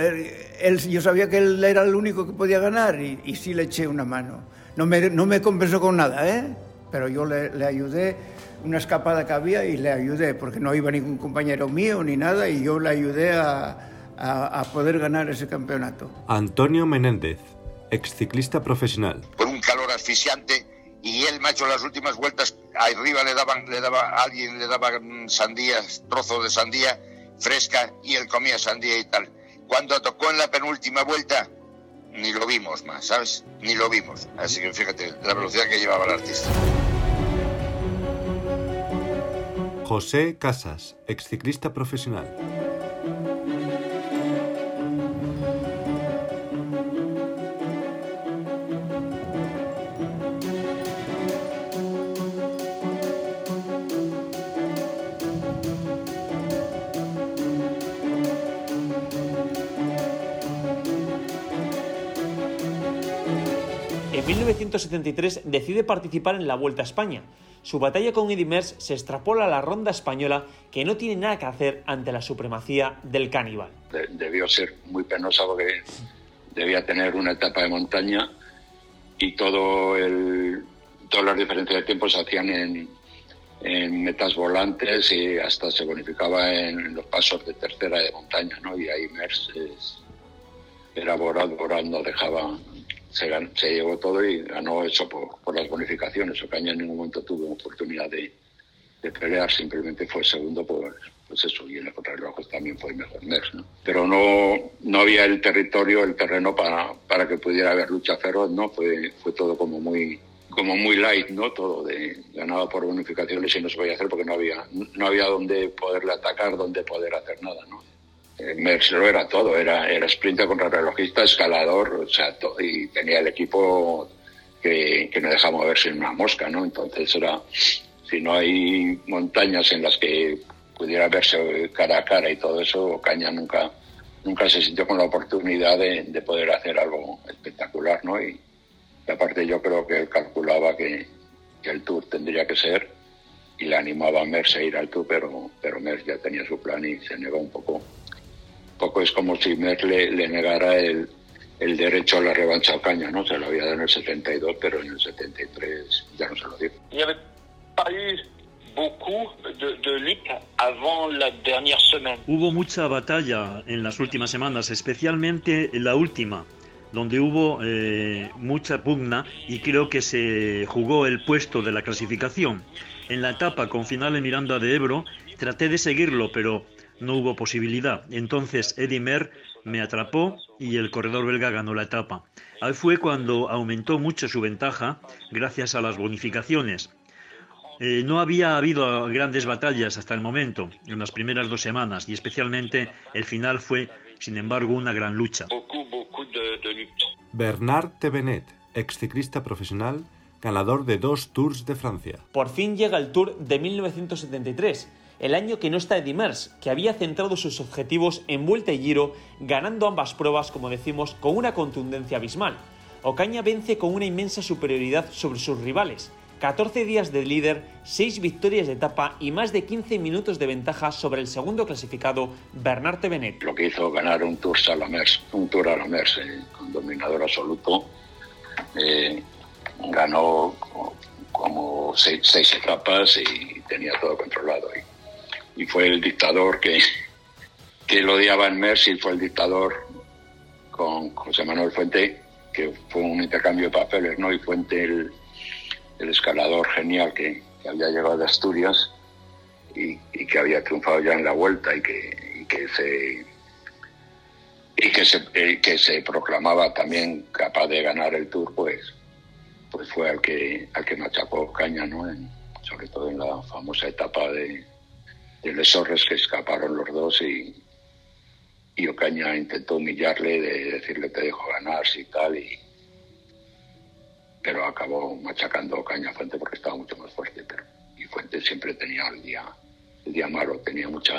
él, yo sabía que él era el único que podía ganar y, y sí le eché una mano. No me, no me compensó con nada, ¿eh? pero yo le, le ayudé una escapada que había y le ayudé porque no iba ningún compañero mío ni nada y yo le ayudé a, a, a poder ganar ese campeonato. Antonio Menéndez, exciclista profesional. Por un calor asfixiante y él, macho, las últimas vueltas arriba le daban, le daba alguien le daba sandías, trozos de sandía fresca y él comía sandía y tal. Cuando tocó en la penúltima vuelta, ni lo vimos más, ¿sabes? Ni lo vimos. Así que fíjate la velocidad que llevaba el artista. José Casas, exciclista profesional. 1973 decide participar en la Vuelta a España. Su batalla con Eddy Merckx se extrapola a la ronda española que no tiene nada que hacer ante la supremacía del caníbal. debió ser muy penosa porque debía tener una etapa de montaña y todo el, todas las diferencias de tiempo se hacían en, metas volantes y hasta se bonificaba en los pasos de tercera de montaña, ¿no? Y ahí Merckx era voraz, voraz, no dejaba, se, se, llevó todo y ganó eso por, las bonificaciones. Ocaña en ningún momento tuvo oportunidad de, pelear, simplemente fue segundo por, pues eso, y en el contrarreloj también fue mejor ¿no? Pero no, no había el territorio, el terreno para, para que pudiera haber lucha feroz, ¿no? Fue, fue todo como muy, como muy light, ¿no? Todo de ganado por bonificaciones y no se podía hacer porque no había, no había donde poderle atacar, donde poder hacer nada, ¿no? Merckx lo era todo, era, era sprinter relojista, escalador, o sea, y tenía el equipo que, que no deja moverse en una mosca, ¿no? Entonces era, si no hay montañas en las que pudiera verse cara a cara y todo eso, Caña nunca, nunca se sintió con la oportunidad de, de poder hacer algo espectacular, ¿no? Y, y, aparte yo creo que él calculaba que, que, el Tour tendría que ser y le animaba a Merckx a ir al Tour, pero, pero Merckx ya tenía su plan y se negó un poco. Poco es como si Merckx le, le negara el, el derecho a la revancha a Caña, ¿no? Se lo había dado en el 72, pero en el 73 ya no se lo dio. Il n'y avait pas eu beaucoup de, de lutte avant la dernière semaine. Hubo mucha batalla en las últimas semanas, especialmente en la última, donde hubo eh, mucha pugna y creo que se jugó el puesto de la clasificación. En la etapa con final en Miranda de Ebro traté de seguirlo, pero no hubo posibilidad. Entonces Eddie Mer me atrapó y el corredor belga ganó la etapa. Ahí fue cuando aumentó mucho su ventaja gracias a las bonificaciones. Eh, no había habido grandes batallas hasta el momento, en las primeras dos semanas, y especialmente el final fue, sin embargo, una gran lucha. Bernard Tevenet, exciclista profesional, ganador de dos Tours de Francia. Por fin llega el Tour de 1973, el año que no está Eddy Merckx, que había centrado sus objetivos en Vuelta y Giro, ganando ambas pruebas, como decimos, con una contundencia abismal. Ocaña vence con una inmensa superioridad sobre sus rivales, 14 días de líder, 6 victorias de etapa y más de 15 minutos de ventaja sobre el segundo clasificado Bernard Tevenet. Lo que hizo ganar un Tour a la Merckx, un Tour a la Merckx eh, con dominador absoluto, eh, ganó como seis, seis, etapas y tenía todo controlado. Y fue el dictador que, que lo odiaba en Merckx y fue el dictador con José Manuel Fuente, que fue un intercambio de papeles, ¿no? Y Fuente el el escalador genial que, que, había llegado de Asturias y, y, que había triunfado ya en la vuelta y que, y que se y que se, eh, que se proclamaba también capaz de ganar el Tour, pues, pues fue al que al que machacó Caña, ¿no? Sobre todo en la famosa etapa de, de Lesorres que escaparon los dos y, y Ocaña intentó humillarle, de decirle te dejo ganar, si tal, y, pero acabó machacando Caña Fuente porque estaba mucho más fuerte. Pero, y Fuente siempre tenía el día, el día malo, tenía mucha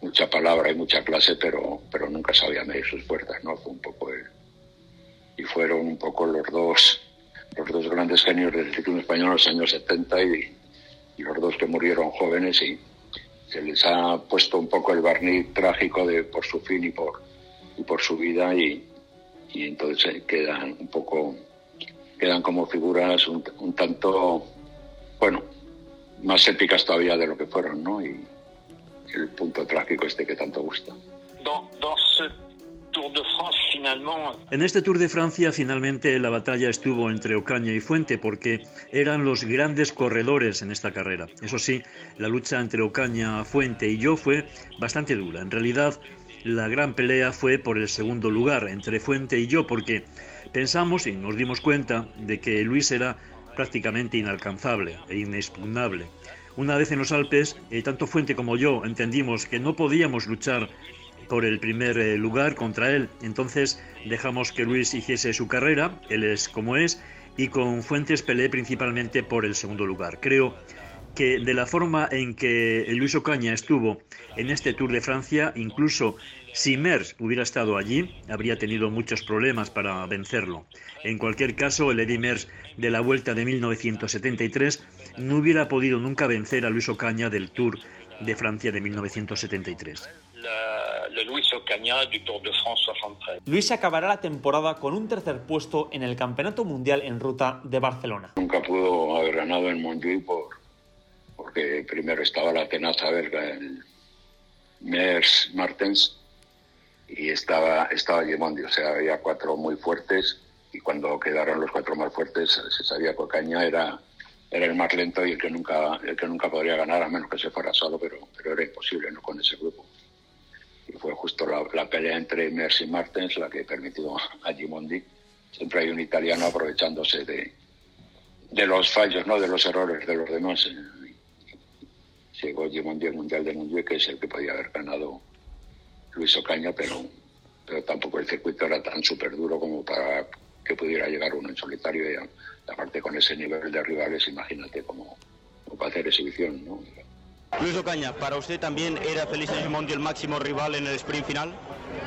mucha palabra y mucha clase, pero, pero nunca sabía medir sus fuerzas, ¿no? Fue un poco el, y fueron un poco los dos, los dos grandes genios del ciclismo español en los años 70 y, y los dos que murieron jóvenes y se les ha puesto un poco el barniz trágico de por su fin y por, y por su vida y, y entonces quedan un poco quedan como figuras un, un, tanto, bueno, más épicas todavía de lo que fueron, ¿no? Y el punto trágico este que tanto gusta. Dans, dans En este Tour de Francia, finalmente la batalla estuvo entre Ocaña y Fuente porque eran los grandes corredores en esta carrera. Eso sí, la lucha entre Ocaña, Fuente y yo fue bastante dura. En realidad, la gran pelea fue por el segundo lugar entre Fuente y yo porque Pensamos y nos dimos cuenta de que Luis era prácticamente inalcanzable e inexpugnable. Una vez en los Alpes, eh, tanto Fuente como yo entendimos que no podíamos luchar por el primer eh, lugar contra él, entonces dejamos que Luis hiciese su carrera, él es como es, y con Fuentes peleé principalmente por el segundo lugar. Creo que de la forma en que Luis Ocaña estuvo en este Tour de Francia, incluso Si Mers hubiera estado allí, habría tenido muchos problemas para vencerlo. En cualquier caso, el Eddy Mers de la Vuelta de 1973 no hubiera podido nunca vencer a Luis Ocaña del Tour de Francia de 1973. Luis acabará la temporada con un tercer puesto en el Campeonato Mundial en Ruta de Barcelona. Nunca pudo haber ganado en Montjuic por, porque primero estaba la tenaza belga, el Mers Martens, y estaba, estaba Gimondi, o sea, había cuatro muy fuertes y cuando quedaron los cuatro más fuertes se sabía que Ocaña era, era el más lento y el que nunca el que nunca podría ganar a menos que se fuera solo, pero, pero era imposible no con ese grupo y fue justo la, pelea entre Mercy y Martens la que permitió a Gimondi. Siempre hay un italiano aprovechándose de, de los fallos, no de los errores de los demás. Llegó Gimondi al Mundial de Mundial, que es el que podía haber ganado Luis Ocaña, pero, pero tampoco el circuito era tan súper duro como para que pudiera llegar uno en solitario. Y aparte con ese nivel de rivales, imagínate cómo, cómo para hacer exhibición. ¿no? Luis Ocaña, ¿para usted también era Feliz Gimondi el máximo rival en el sprint final?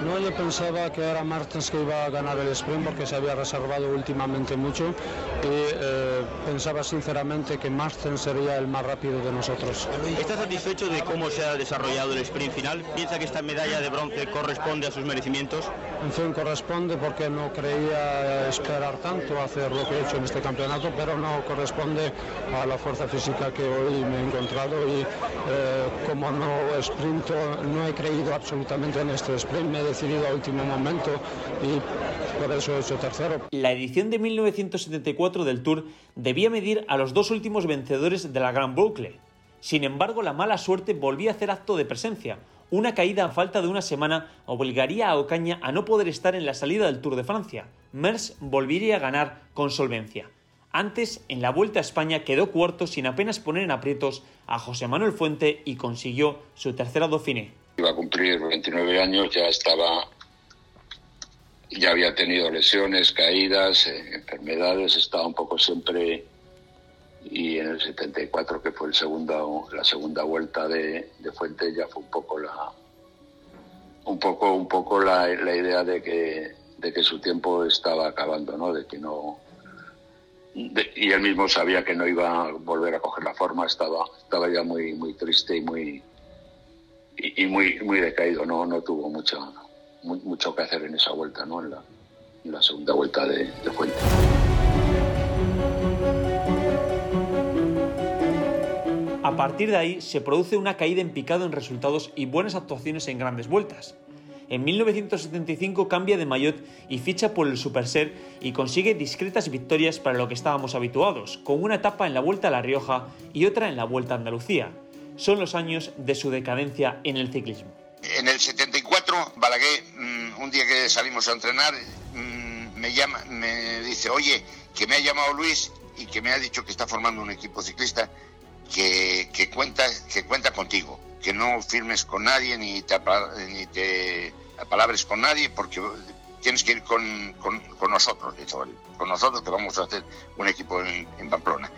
No, yo pensaba que era Martens que iba a ganar el sprint porque se había reservado últimamente mucho y eh, pensaba sinceramente que Martens sería el más rápido de nosotros. ¿Está satisfecho de cómo se ha desarrollado el sprint final? ¿Piensa que esta medalla de bronce corresponde a sus merecimientos? En fin, corresponde porque no creía esperar tanto hacer lo que he hecho en este campeonato, pero no corresponde a la fuerza física que hoy me he encontrado y eh, como no sprinto, no he creído absolutamente en este sprint he decidido a último momento y por eso he hecho tercero. La edición de 1974 del Tour debía medir a los dos últimos vencedores de la Gran Boucle. Sin embargo, la mala suerte volvía a hacer acto de presencia. Una caída a falta de una semana obligaría a Ocaña a no poder estar en la salida del Tour de Francia. Mers volvería a ganar con solvencia. Antes, en la Vuelta a España quedó cuarto sin apenas poner en aprietos a José Manuel Fuente y consiguió su tercera Dauphiné. Iba a cumplir 29 años, ya estaba, ya había tenido lesiones, caídas, eh, enfermedades, estaba un poco siempre y en el 74 que fue el segundo, la segunda vuelta de, Fuente ya fue un poco la un poco un poco la, idea de que de que su tiempo estaba acabando no de que no y él mismo sabía que no iba a volver a coger la forma estaba estaba ya muy muy triste y muy y, muy, muy decaído, no, no tuvo mucho, mucho que hacer en esa vuelta, ¿no? en, la, segunda vuelta de, de. A partir de ahí se produce una caída en picado en resultados y buenas actuaciones en grandes vueltas. En 1975 cambia de maillot y ficha por el Superser y consigue discretas victorias para lo que estábamos habituados, con una etapa en la Vuelta a La Rioja y otra en la Vuelta a Andalucía son los años de su decadencia en el ciclismo. En el 74, Balaguer, mm, un día que salimos a entrenar, mm, me, llama, me dice, oye, que me ha llamado Luis y que me ha dicho que está formando un equipo ciclista que, cuenta, que cuenta contigo, que no firmes con nadie ni te, ni te apalabres con nadie porque tienes que ir con, nosotros, con nosotros que vamos a hacer un equipo en Pamplona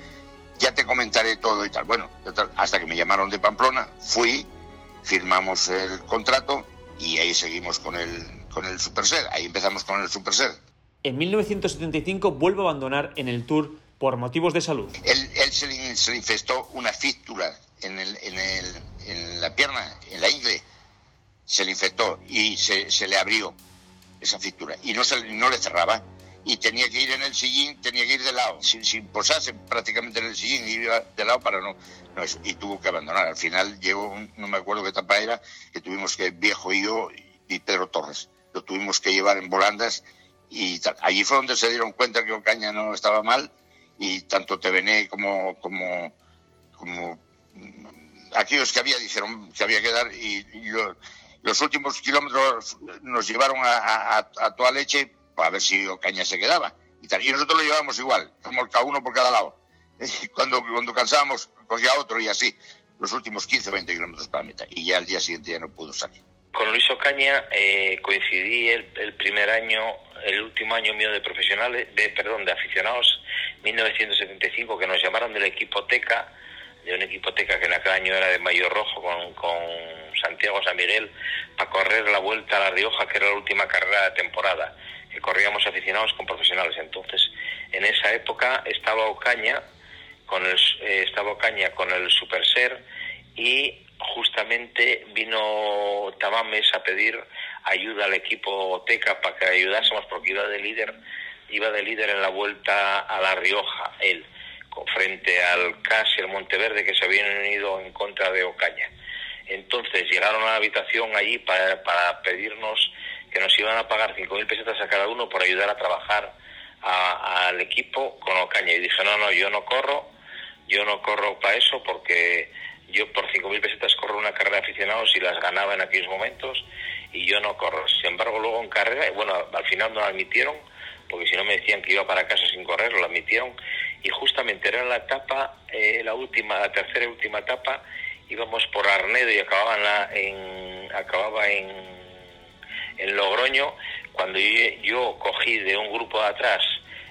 ya te comentaré todo y tal. Bueno, hasta que me llamaron de Pamplona, fui, firmamos el contrato y ahí seguimos con el, con el Superser. Ahí empezamos con el Superser. En 1975 vuelve a abandonar en el Tour por motivos de salud. Él, se, le, infestó una fístula en, el, en, el, en, la pierna, en la ingle. Se le infectó y se, se le abrió esa fístula y no, se, no le cerraba y tenía que ir en el sillín, tenía que ir de lado, sin, sin posarse prácticamente en el sillín, ir de lado para no, no y tuvo que abandonar. Al final llegó, no me acuerdo qué etapa era, que tuvimos que, viejo y yo y Pedro Torres, lo tuvimos que llevar en volandas y allí fue donde se dieron cuenta que Ocaña no estaba mal y tanto Tevené como, como, como aquellos que había dijeron que había que dar y, los últimos kilómetros nos llevaron a, a, a toda leche a ver si Ocaña se quedaba. Y, tal. y nosotros lo llevábamos igual, cada uno por cada lado. *laughs* Cuando, cuando cansábamos, cogía otro y así, los últimos 15 o 20 kilómetros para la meta. Y ya al día siguiente ya no pudo salir. Con Luis Ocaña eh, coincidí el, el, primer año, el último año mío de profesionales, de perdón, de aficionados, 1975, que nos llamaron del equipo Teca, de un equipo Teca que en aquel año era de mayor rojo con, con Santiago San Miguel para correr la vuelta a La Rioja, que era la última carrera de temporada, corríamos aficionados con profesionales. Entonces, en esa época estaba Ocaña con el, eh, estaba Ocaña con el Super Ser y justamente vino Tamames a pedir ayuda al equipo Teca para que ayudásemos porque iba de líder iba de líder en la vuelta a La Rioja, él, frente al CAS y el Monteverde que se habían unido en contra de Ocaña. Entonces llegaron a la habitación allí para, para pedirnos que nos iban a pagar 5.000 pesetas a cada uno por ayudar a trabajar al equipo con Ocaña. Y dije, no, no, yo no corro, yo no corro para eso porque yo por 5.000 pesetas corro una carrera de aficionados y las ganaba en aquellos momentos y yo no corro. Sin embargo, luego en carrera, bueno, al final no admitieron porque si no me decían que iba para casa sin correr, lo admitieron, y justamente era la etapa, eh, la última, la tercera y última etapa, íbamos por Arnedo y acababa la, en acababa en, en Logroño, cuando yo, cogí de un grupo de atrás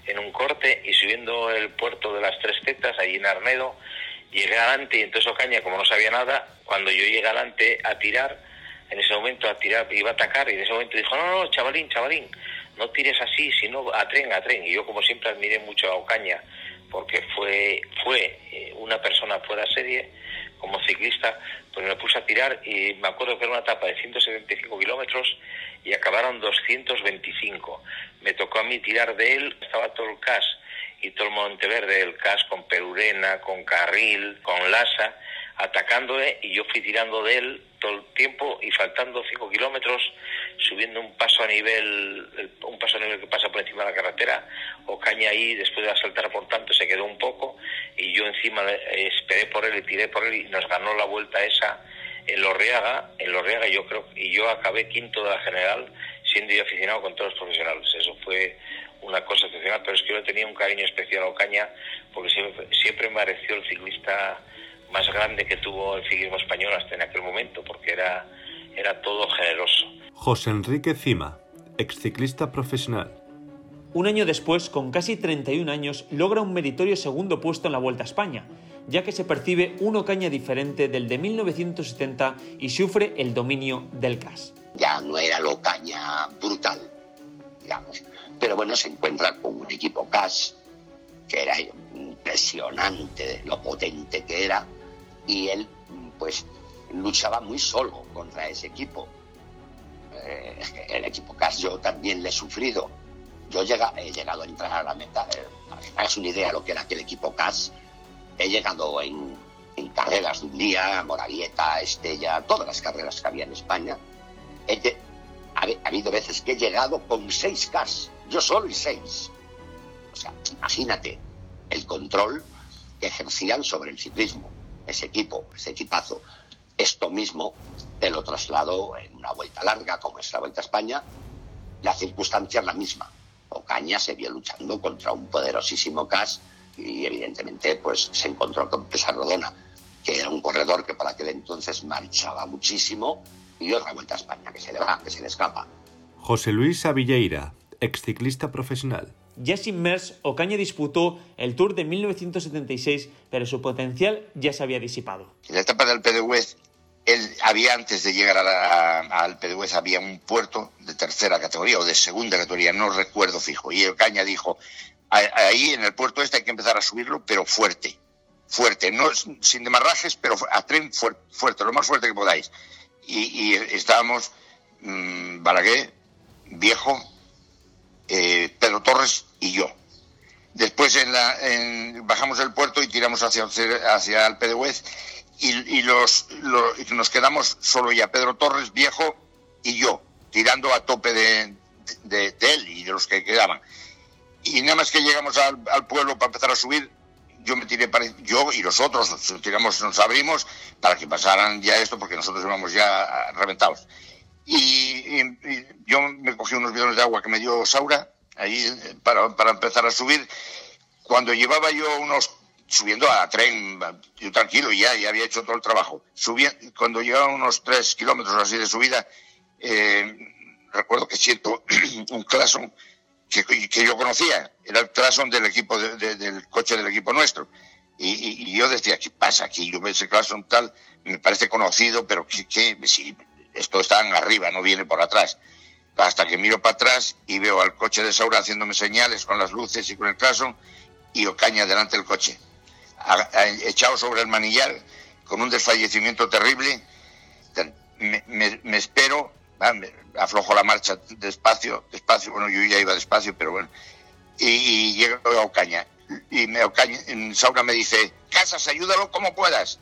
en un corte y subiendo el puerto de las Tres Tetas, allí en Arnedo, llegué adelante y entonces Ocaña, como no sabía nada, cuando yo llegué adelante a tirar, en ese momento a tirar, iba a atacar y en ese momento dijo, no, no, chavalín, chavalín, no tires así, sino a tren, a tren. Y yo, como siempre, admiré mucho a Ocaña, porque fue, fue eh, una persona fuera serie, como ciclista, pues me puse a tirar y me acuerdo que era una etapa de 175 kilómetros y acabaron 225. Me tocó a mí tirar de él, estaba todo el CAS y todo el Monteverde, el CAS con Perurena, con Carril, con Lasa, atacándole y yo fui tirando de él todo el tiempo y faltando 5 kilómetros, subiendo un paso a nivel, un paso a nivel que pasa por encima de la carretera, o caña ahí, después de asaltar por tanto se quedó un poco y yo encima esperé por él y tiré por él y nos ganó la vuelta esa en Lorriaga, en Lorriaga yo creo, y yo acabé quinto de la general siendo yo aficionado con todos los profesionales. Eso fue una cosa excepcional, pero es que yo tenía un cariño especial a Ocaña porque siempre, siempre me pareció el ciclista más grande que tuvo el ciclismo español hasta en aquel momento, porque era, era todo generoso. José Enrique Cima, exciclista profesional. Un año después, con casi 31 años, logra un meritorio segundo puesto en la Vuelta a España, ya que se percibe un Ocaña diferente del de 1970 y sufre el dominio del CAS. Ya no era el Ocaña brutal, digamos, pero bueno, se encuentra con un equipo CAS que era impresionante lo potente que era y él pues luchaba muy solo contra ese equipo. Eh, el equipo CAS yo también le he sufrido. Yo he llegado a entrar a la meta, eh, hagas una idea de lo que era aquel equipo CAS, he llegado en, carreras de un día, Moravieta, Estella, todas las carreras que había en España. ha, ha, habido veces que he llegado con seis CAS, yo solo y seis. O sea, imagínate el control que ejercían sobre el ciclismo ese equipo, ese equipazo. Esto mismo te lo traslado en una vuelta larga, como es la Vuelta a España. La circunstancia es la misma. Ocaña se vio luchando contra un poderosísimo CAS y evidentemente pues se encontró con César Rodona, que era un corredor que para aquel entonces marchaba muchísimo y otra Vuelta a España que se le va, que se le escapa. José Luis Avilleira, exciclista profesional. Sin Mers, Ocaña disputó el Tour de 1976, pero su potencial ya se había disipado. En la etapa del Pedegüez, él había antes de llegar al Pedegüez había un puerto de tercera categoría o de segunda categoría, no recuerdo fijo. Y Ocaña dijo, ahí en el puerto este hay que empezar a subirlo, pero fuerte, fuerte, no sin demarrajes, pero a tren fuerte, lo más fuerte que podáis. Y, estábamos mmm, Balaguer, viejo, eh, Pedro Torres y yo. Después en la, bajamos el puerto y tiramos hacia, hacia el Pedegüez y, los, nos quedamos solo ya Pedro Torres, viejo, y yo, tirando a tope de, de, él y de los que quedaban. Y nada más que llegamos al, pueblo para empezar a subir, yo me tiré para yo y los otros tiramos, nos abrimos para que pasaran ya esto porque nosotros íbamos ya reventados. Y, yo me cogí unos bidones de agua que me dio Saura ahí para, para empezar a subir. Cuando llevaba yo unos subiendo a tren, yo tranquilo, ya, ya había hecho todo el trabajo. Subía, cuando llegaba unos tres kilómetros así de subida, eh, recuerdo que siento *clears throat* un claxon que, que, yo conocía, era el claxon del equipo del coche del equipo nuestro. Y, yo decía, ¿qué pasa aquí? Yo veo ese claxon tal, me parece conocido, pero ¿qué, qué? Si esto está arriba, no viene por atrás. Hasta que miro para atrás y veo al coche de Saura haciéndome señales con las luces y con el claxon y Ocaña delante del coche, echado sobre el manillar, con un desfallecimiento terrible. Me, espero, aflojo la marcha despacio, despacio, bueno, yo ya iba despacio, pero bueno, y, llego a Ocaña y me, Saura me dice, Casas, ayúdalo como puedas.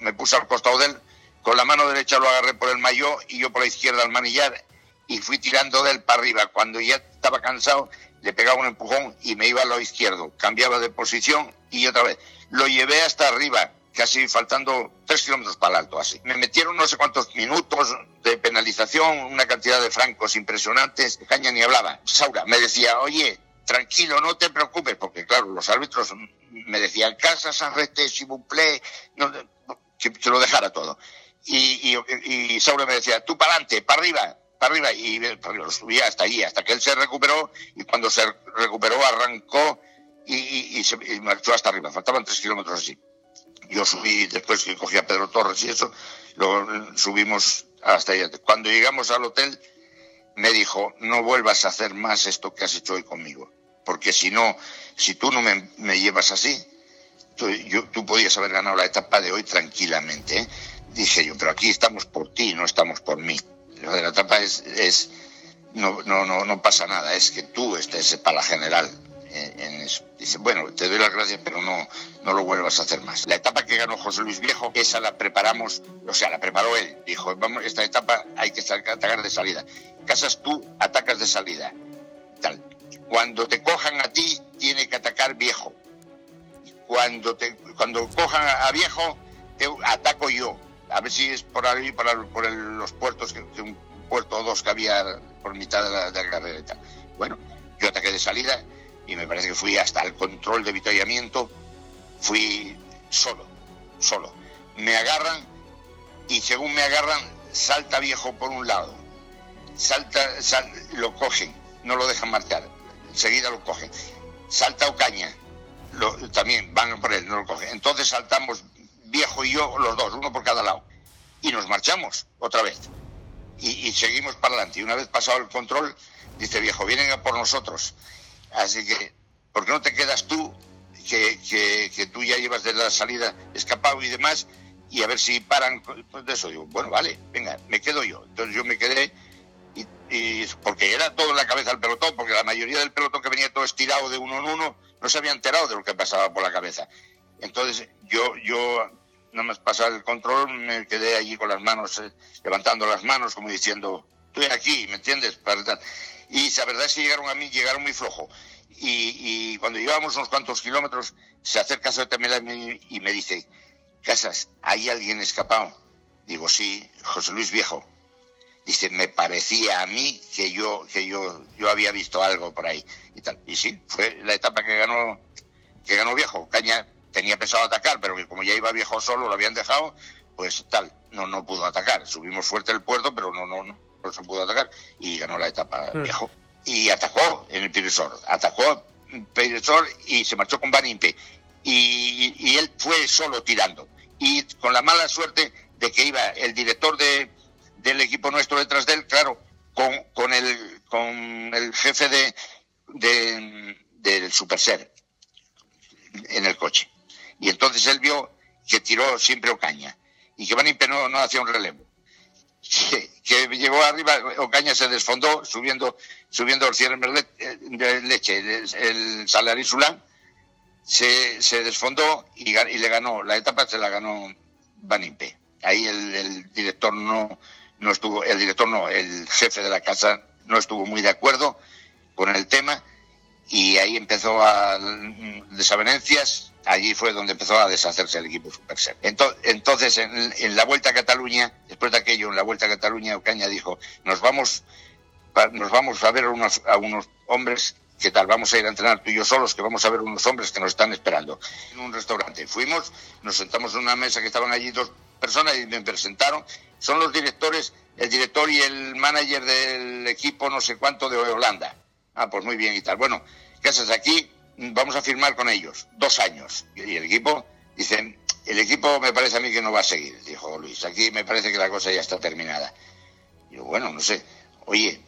Me puse al costado de él, con la mano derecha lo agarré por el mayo y yo por la izquierda al manillar y fui tirando de él para arriba. Cuando ya estaba cansado, le pegaba un empujón y me iba a lo izquierdo. Cambiaba de posición y otra vez. Lo llevé hasta arriba, casi faltando tres kilómetros para el alto, así. Me metieron no sé cuántos minutos de penalización, una cantidad de francos impresionantes. Caña ni hablaba. Saura me decía, oye, tranquilo, no te preocupes, porque claro, los árbitros me decían, casa Sanrete, si no, que, que, lo dejara todo. Y, y, Saura me decía, tú para adelante, para arriba, para arriba, y lo subía hasta allí, hasta que él se recuperó, y cuando se recuperó arrancó y, se, marchó hasta arriba, faltaban tres kilómetros así. Yo subí, después que cogí a Pedro Torres y eso, lo subimos hasta allá. Cuando llegamos al hotel, me dijo, no vuelvas a hacer más esto que has hecho hoy conmigo, porque si no, si tú no me, llevas así, tú, tú podías haber ganado la etapa de hoy tranquilamente. ¿eh? Dije yo, pero aquí estamos por ti, no estamos por mí. Lo de la etapa es, es no, no, no, no pasa nada, es que tú estés para la general en, eso. Dice, bueno, te doy las gracias, pero no, no lo vuelvas a hacer más. La etapa que ganó José Luis Viejo, esa la preparamos, o sea, la preparó él. Dijo, vamos, esta etapa hay que atacar de salida. Casas tú, atacas de salida. Tal. Cuando te cojan a ti, tiene que atacar Viejo. Cuando, te, cuando cojan a Viejo, te ataco yo. A ver si es por ahí, por, los puertos, que, un puerto o dos que había por mitad de la, de. Bueno, yo ataqué de salida y me parece que fui hasta el control de vitallamiento, fui solo, solo. Me agarran y según me agarran, salta viejo por un lado, salta, lo cogen, no lo dejan marchar, enseguida lo cogen. Salta Ocaña, lo, también van por él, no lo cogen. Entonces saltamos viejo y yo, los dos, uno por cada lado, y nos marchamos otra vez. Y, seguimos para adelante. Y una vez pasado el control, dice viejo, vienen por nosotros. Así que, ¿por qué no te quedas tú, que, que, tú ya llevas de la salida escapado y demás, y a ver si paran pues de eso? Digo, bueno, vale, venga, me quedo yo. Entonces yo me quedé, y, porque era todo en la cabeza del pelotón, porque la mayoría del pelotón que venía todo estirado de uno en uno, no se había enterado de lo que pasaba por la cabeza. Entonces yo, yo no me pasaba el control, me quedé allí con las manos, eh, levantando las manos, como diciendo, estoy aquí, ¿me entiendes? Y la verdad es que llegaron a mí, llegaron muy flojo. Y, cuando llevábamos unos cuantos kilómetros, se acerca a mí y me dice, Casas, ¿hay alguien escapado? Digo, sí, José Luis Viejo. Dice, me parecía a mí que yo, que yo, yo había visto algo por ahí. Y, tal. y sí, fue la etapa que ganó, que ganó Viejo. Caña tenía pensado atacar, pero que como ya iba Viejo solo, lo habían dejado, pues tal, no, no pudo atacar. Subimos fuerte el puerto, pero no, no, no no se pudo atacar y ganó la etapa hmm. viejo. Y atacó en el Piresor, atacó Piresor y se marchó con Van Impe. Y, y, él fue solo tirando. Y con la mala suerte de que iba el director de, del equipo nuestro detrás de él, claro, con, con, el, con el jefe de, de, del Superser en el coche. Y entonces él vio que tiró siempre Ocaña y que Van Impe no, no hacía un relevo que, llegó arriba, Ocaña se desfondó subiendo, subiendo el cierre de leche, el, el se, se desfondó y, le ganó, la etapa se la ganó Banimpe. Ahí el, director no, no estuvo, el director no, el jefe de la casa no estuvo muy de acuerdo con el tema y ahí empezó a desavenencias allí fue donde empezó a deshacerse el equipo Superser. Entonces, en, la Vuelta a Cataluña, después de aquello, en la Vuelta a Cataluña, Ocaña dijo, nos vamos, nos vamos a ver unos, a unos hombres ¿qué tal? Vamos a ir a entrenar tú y yo solos, que vamos a ver unos hombres que nos están esperando en un restaurante. Fuimos, nos sentamos en una mesa que estaban allí dos personas y me presentaron. Son los directores, el director y el manager del equipo no sé cuánto de Holanda. Ah, pues muy bien y tal. Bueno, ¿qué haces aquí? vamos a firmar con ellos dos años. Y el equipo dice, el equipo me parece a mí que no va a seguir, dijo Luis. Aquí me parece que la cosa ya está terminada. Yo, bueno, no sé. Oye,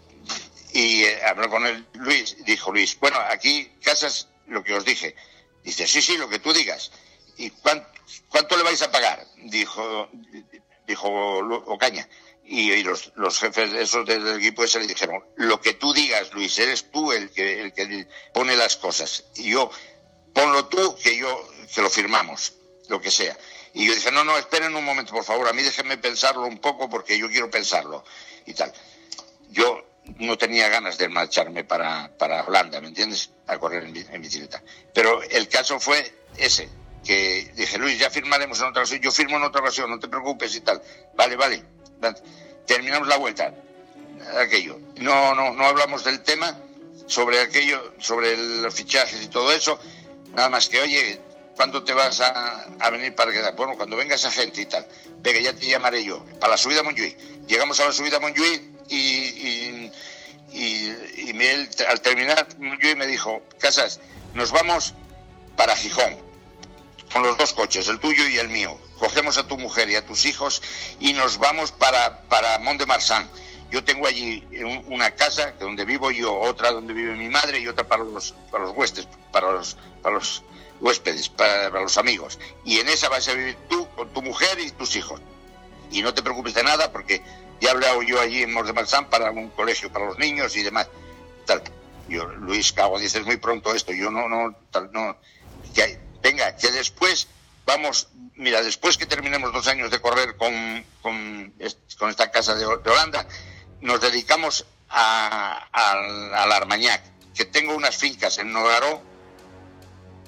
y eh, habló con él Luis, dijo Luis, bueno, aquí Casas, lo que os dije. Dice, sí, sí, lo que tú digas. ¿Y cuánto, le vais a pagar? Dijo, dijo Ocaña. Y, los, los, jefes esos del equipo ese le dijeron, lo que tú digas, Luis, eres tú el que, el que pone las cosas. Y yo, ponlo tú, que yo, que lo firmamos lo que sea. Y yo dije, no, no, esperen un momento, por favor, a mí déjenme pensarlo un poco porque yo quiero pensarlo y tal. Yo no tenía ganas de marcharme para, para Holanda, ¿me entiendes? A correr en, bicicleta. Pero el caso fue ese, que dije, Luis, ya firmaremos en otra ocasión, yo firmo en otra ocasión, no te preocupes y tal. Vale, vale. Terminamos la vuelta, aquello. No, no, no hablamos del tema sobre aquello, sobre los fichajes y todo eso, nada más que, oye, ¿cuándo te vas a, venir para quedar? Bueno, cuando venga esa gente y tal. Venga, ya te llamaré yo. Para la subida a Montjuic. Llegamos a la subida a Montjuic y, y, y, y al terminar Montjuic me dijo, Casas, nos vamos para Gijón, con los dos coches, el tuyo y el mío. Cogemos a tu mujer y a tus hijos y nos vamos para, para Mont de Marsan. Yo tengo allí una casa donde vivo yo, otra donde vive mi madre y otra para los, para los huestes, para los, para los huéspedes, para, los amigos. Y en esa vas a vivir tú con tu mujer y tus hijos. Y no te preocupes de nada porque ya he hablado yo allí en Mors de Marsan para un colegio para los niños y demás. Tal. Yo, Luis Cago, dices muy pronto esto. Yo no, no, tal, no. Venga, que después vamos, mira, después que terminemos dos años de correr con, con, esta casa de, Holanda, nos dedicamos a, al Armañac, que tengo unas fincas en Nogaró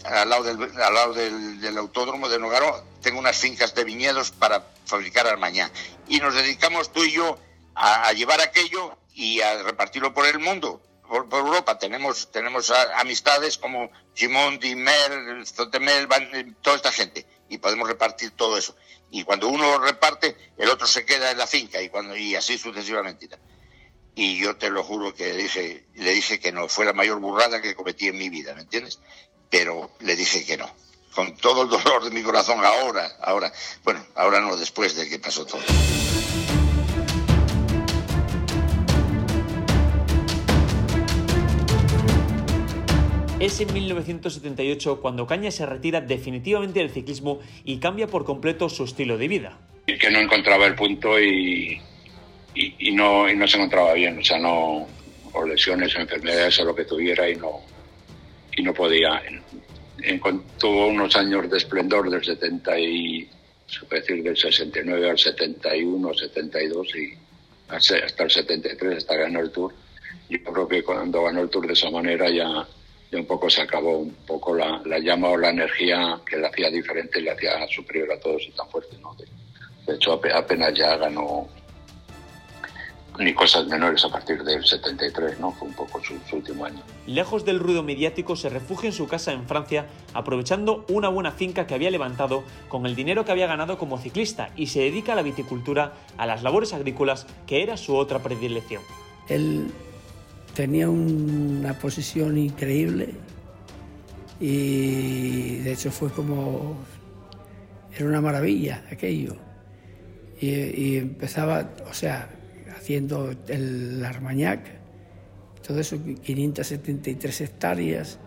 al lado del, al lado del, autódromo de Nogaro, tengo unas fincas de viñedos para fabricar armañá. Y nos dedicamos tú y yo a, llevar aquello y a repartirlo por el mundo, por, Europa. Tenemos, tenemos amistades como Simón, Dimer, Zotemel, toda esta gente. Y podemos repartir todo eso. Y cuando uno reparte, el otro se queda en la finca y, cuando, y así sucesivamente. Y yo te lo juro que dije, le dije que no, fue la mayor burrada que cometí en mi vida, ¿me entiendes? pero le dije que no. Con todo el dolor de mi corazón ahora, ahora, bueno, ahora no, después de que pasó todo. Es en 1978 cuando Caña se retira definitivamente del ciclismo y cambia por completo su estilo de vida. Que no encontraba el punto y, y, no, y no se encontraba bien, o sea, no, o lesiones o enfermedades o lo que tuviera y no, y no podía. En, tuvo unos años de esplendor del 70 y, decir, del 69 al 71, 72 y hasta el 73 hasta ganó el Tour. Yo creo que cuando ganó el Tour de esa manera ya, ya un poco se acabó un poco la, la llama o la energía que le hacía diferente, le hacía superior a todos y tan fuerte. ¿no? de hecho, apenas ya ganó ni cosas menores a partir del 73, ¿no? Fue un poco su, último año. Lejos del ruido mediático, se refugia en su casa en Francia, aprovechando una buena finca que había levantado con el dinero que había ganado como ciclista y se dedica a la viticultura, a las labores agrícolas, que era su otra predilección. Él tenía una posición increíble y de hecho fue como... Era una maravilla aquello. Y, y empezaba, o sea, haciendo el Armañac, todo eso, 573 hectáreas,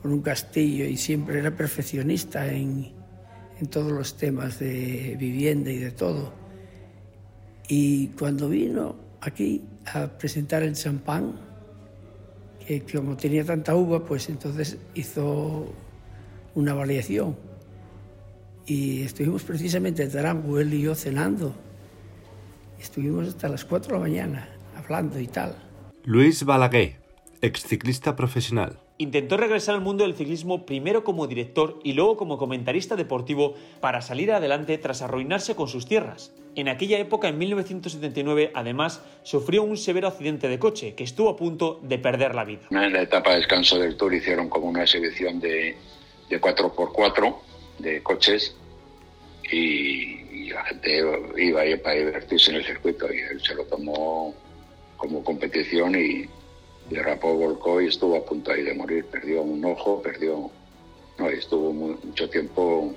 con un castillo y siempre era perfeccionista en, en todos los temas de vivienda y de todo. Y cuando vino aquí a presentar el champán, que como tenía tanta uva, pues entonces hizo una variación. Y estuvimos precisamente en Tarango, él y yo cenando. Estuvimos hasta las 4 de la mañana hablando y tal. Luis Balaguer, exciclista profesional. Intentó regresar al mundo del ciclismo primero como director y luego como comentarista deportivo para salir adelante tras arruinarse con sus tierras. En aquella época, en 1979, además, sufrió un severo accidente de coche que estuvo a punto de perder la vida. En la etapa de descanso del Tour hicieron como una exhibición de, de 4x4 de coches y, la gente iba ahí para divertirse en el circuito y él se lo tomó como competición y, derrapó, volcó y estuvo a punto ahí de morir. Perdió un ojo, perdió... No, y estuvo mucho tiempo,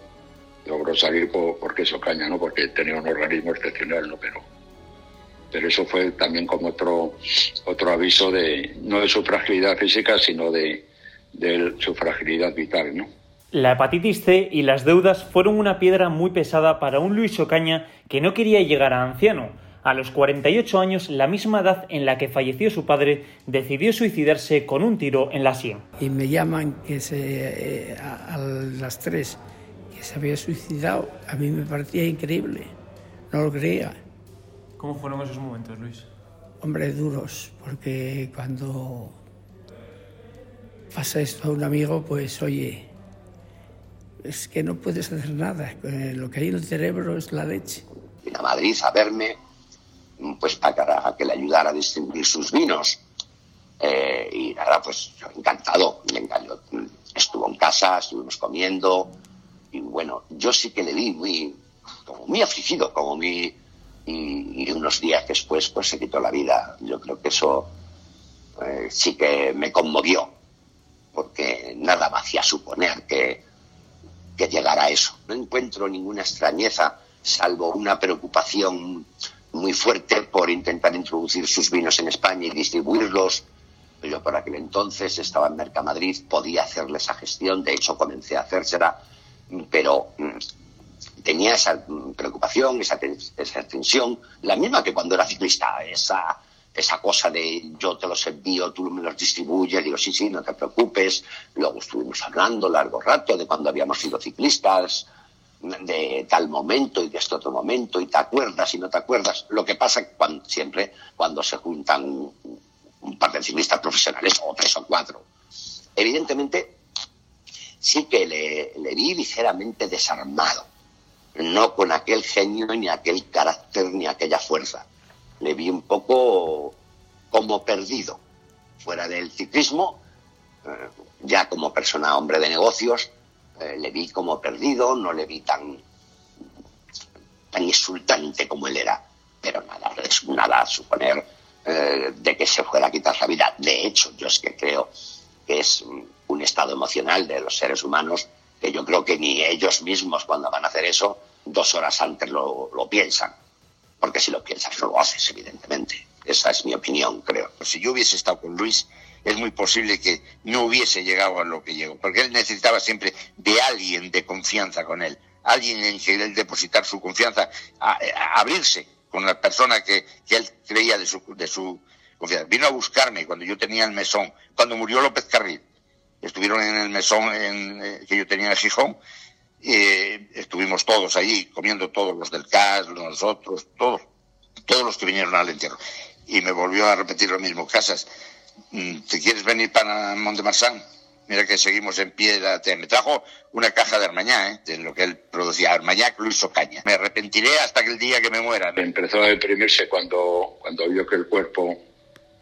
logró salir por, porque eso caña, ¿no? Porque tenía un organismo excepcional, ¿no? Pero, pero eso fue también como otro, otro aviso de, no de su fragilidad física, sino de, de su fragilidad vital, ¿no? La hepatitis C y las deudas fueron una piedra muy pesada para un Luis Ocaña que no quería llegar a anciano. A los 48 años, la misma edad en la que falleció su padre, decidió suicidarse con un tiro en la sien. Y me llaman que se, eh, a, a, las 3 que se había suicidado. A mí me parecía increíble. No lo creía. ¿Cómo fueron esos momentos, Luis? Hombre, duros, porque cuando pasa esto a un amigo, pues oye, es que no puedes hacer nada. Lo que hay en el cerebro es la leche. Vine a Madrid a verme, pues para que le ayudara a distribuir sus vinos. Eh, y nada, pues yo encantado, me encantó. Estuvo en casa, estuvimos comiendo. Y bueno, yo sí que le vi muy, como muy afligido, como muy. Y, unos días después, pues se quitó la vida. Yo creo que eso eh, sí que me conmovió, porque nada me hacía suponer que, que llegara a eso. No encuentro ninguna extrañeza, salvo una preocupación muy fuerte por intentar introducir sus vinos en España y distribuirlos. Yo por aquel entonces estaba en Mercamadrid, podía hacerle esa gestión, de hecho comencé a hacérsela, pero tenía esa preocupación, esa, esa tensión, la misma que cuando era ciclista, esa, esa cosa de yo te los envío, tú me los distribuyes, digo, sí, sí, no te preocupes. Luego estuvimos hablando largo rato de cuando habíamos sido ciclistas, de tal momento y de este otro momento, y te acuerdas y no te acuerdas. Lo que pasa siempre cuando se juntan un par de ciclistas profesionales, o tres o cuatro. Evidentemente, sí que le, le vi ligeramente desarmado, no con aquel genio, ni aquel carácter, ni aquella fuerza le vi un poco como perdido. Fuera del ciclismo, eh, ya como persona hombre de negocios, eh, le vi como perdido, no le vi tan, tan insultante como él era. Pero nada, nada a suponer eh, de que se fuera a quitar la vida. De hecho, yo es que creo que es un estado emocional de los seres humanos que yo creo que ni ellos mismos cuando van a hacer eso, dos horas antes lo, lo piensan porque si lo piensas no lo haces, evidentemente. Esa es mi opinión, creo. Si yo hubiese estado con Luis, es muy posible que no hubiese llegado a lo que llegó, porque él necesitaba siempre de alguien de confianza con él, alguien en quien él depositar su confianza, abrirse con la persona que, que él creía de su, confianza. Vino a buscarme cuando yo tenía el mesón, cuando murió López Carril. Estuvieron en el mesón en, eh, que yo tenía en Gijón eh, estuvimos todos allí, comiendo todos los del CAS, nosotros, todos, todos los que vinieron al entierro. Y me volvió a repetir lo mismo, Casas, ¿te quieres venir para Montemarsan? Mira que seguimos en pie de la Me trajo una caja de Armañá, ¿eh? de lo que él producía, Armañá Luis Ocaña. Me arrepentiré hasta que el día que me muera. Empezó a deprimirse cuando, cuando vio que el cuerpo,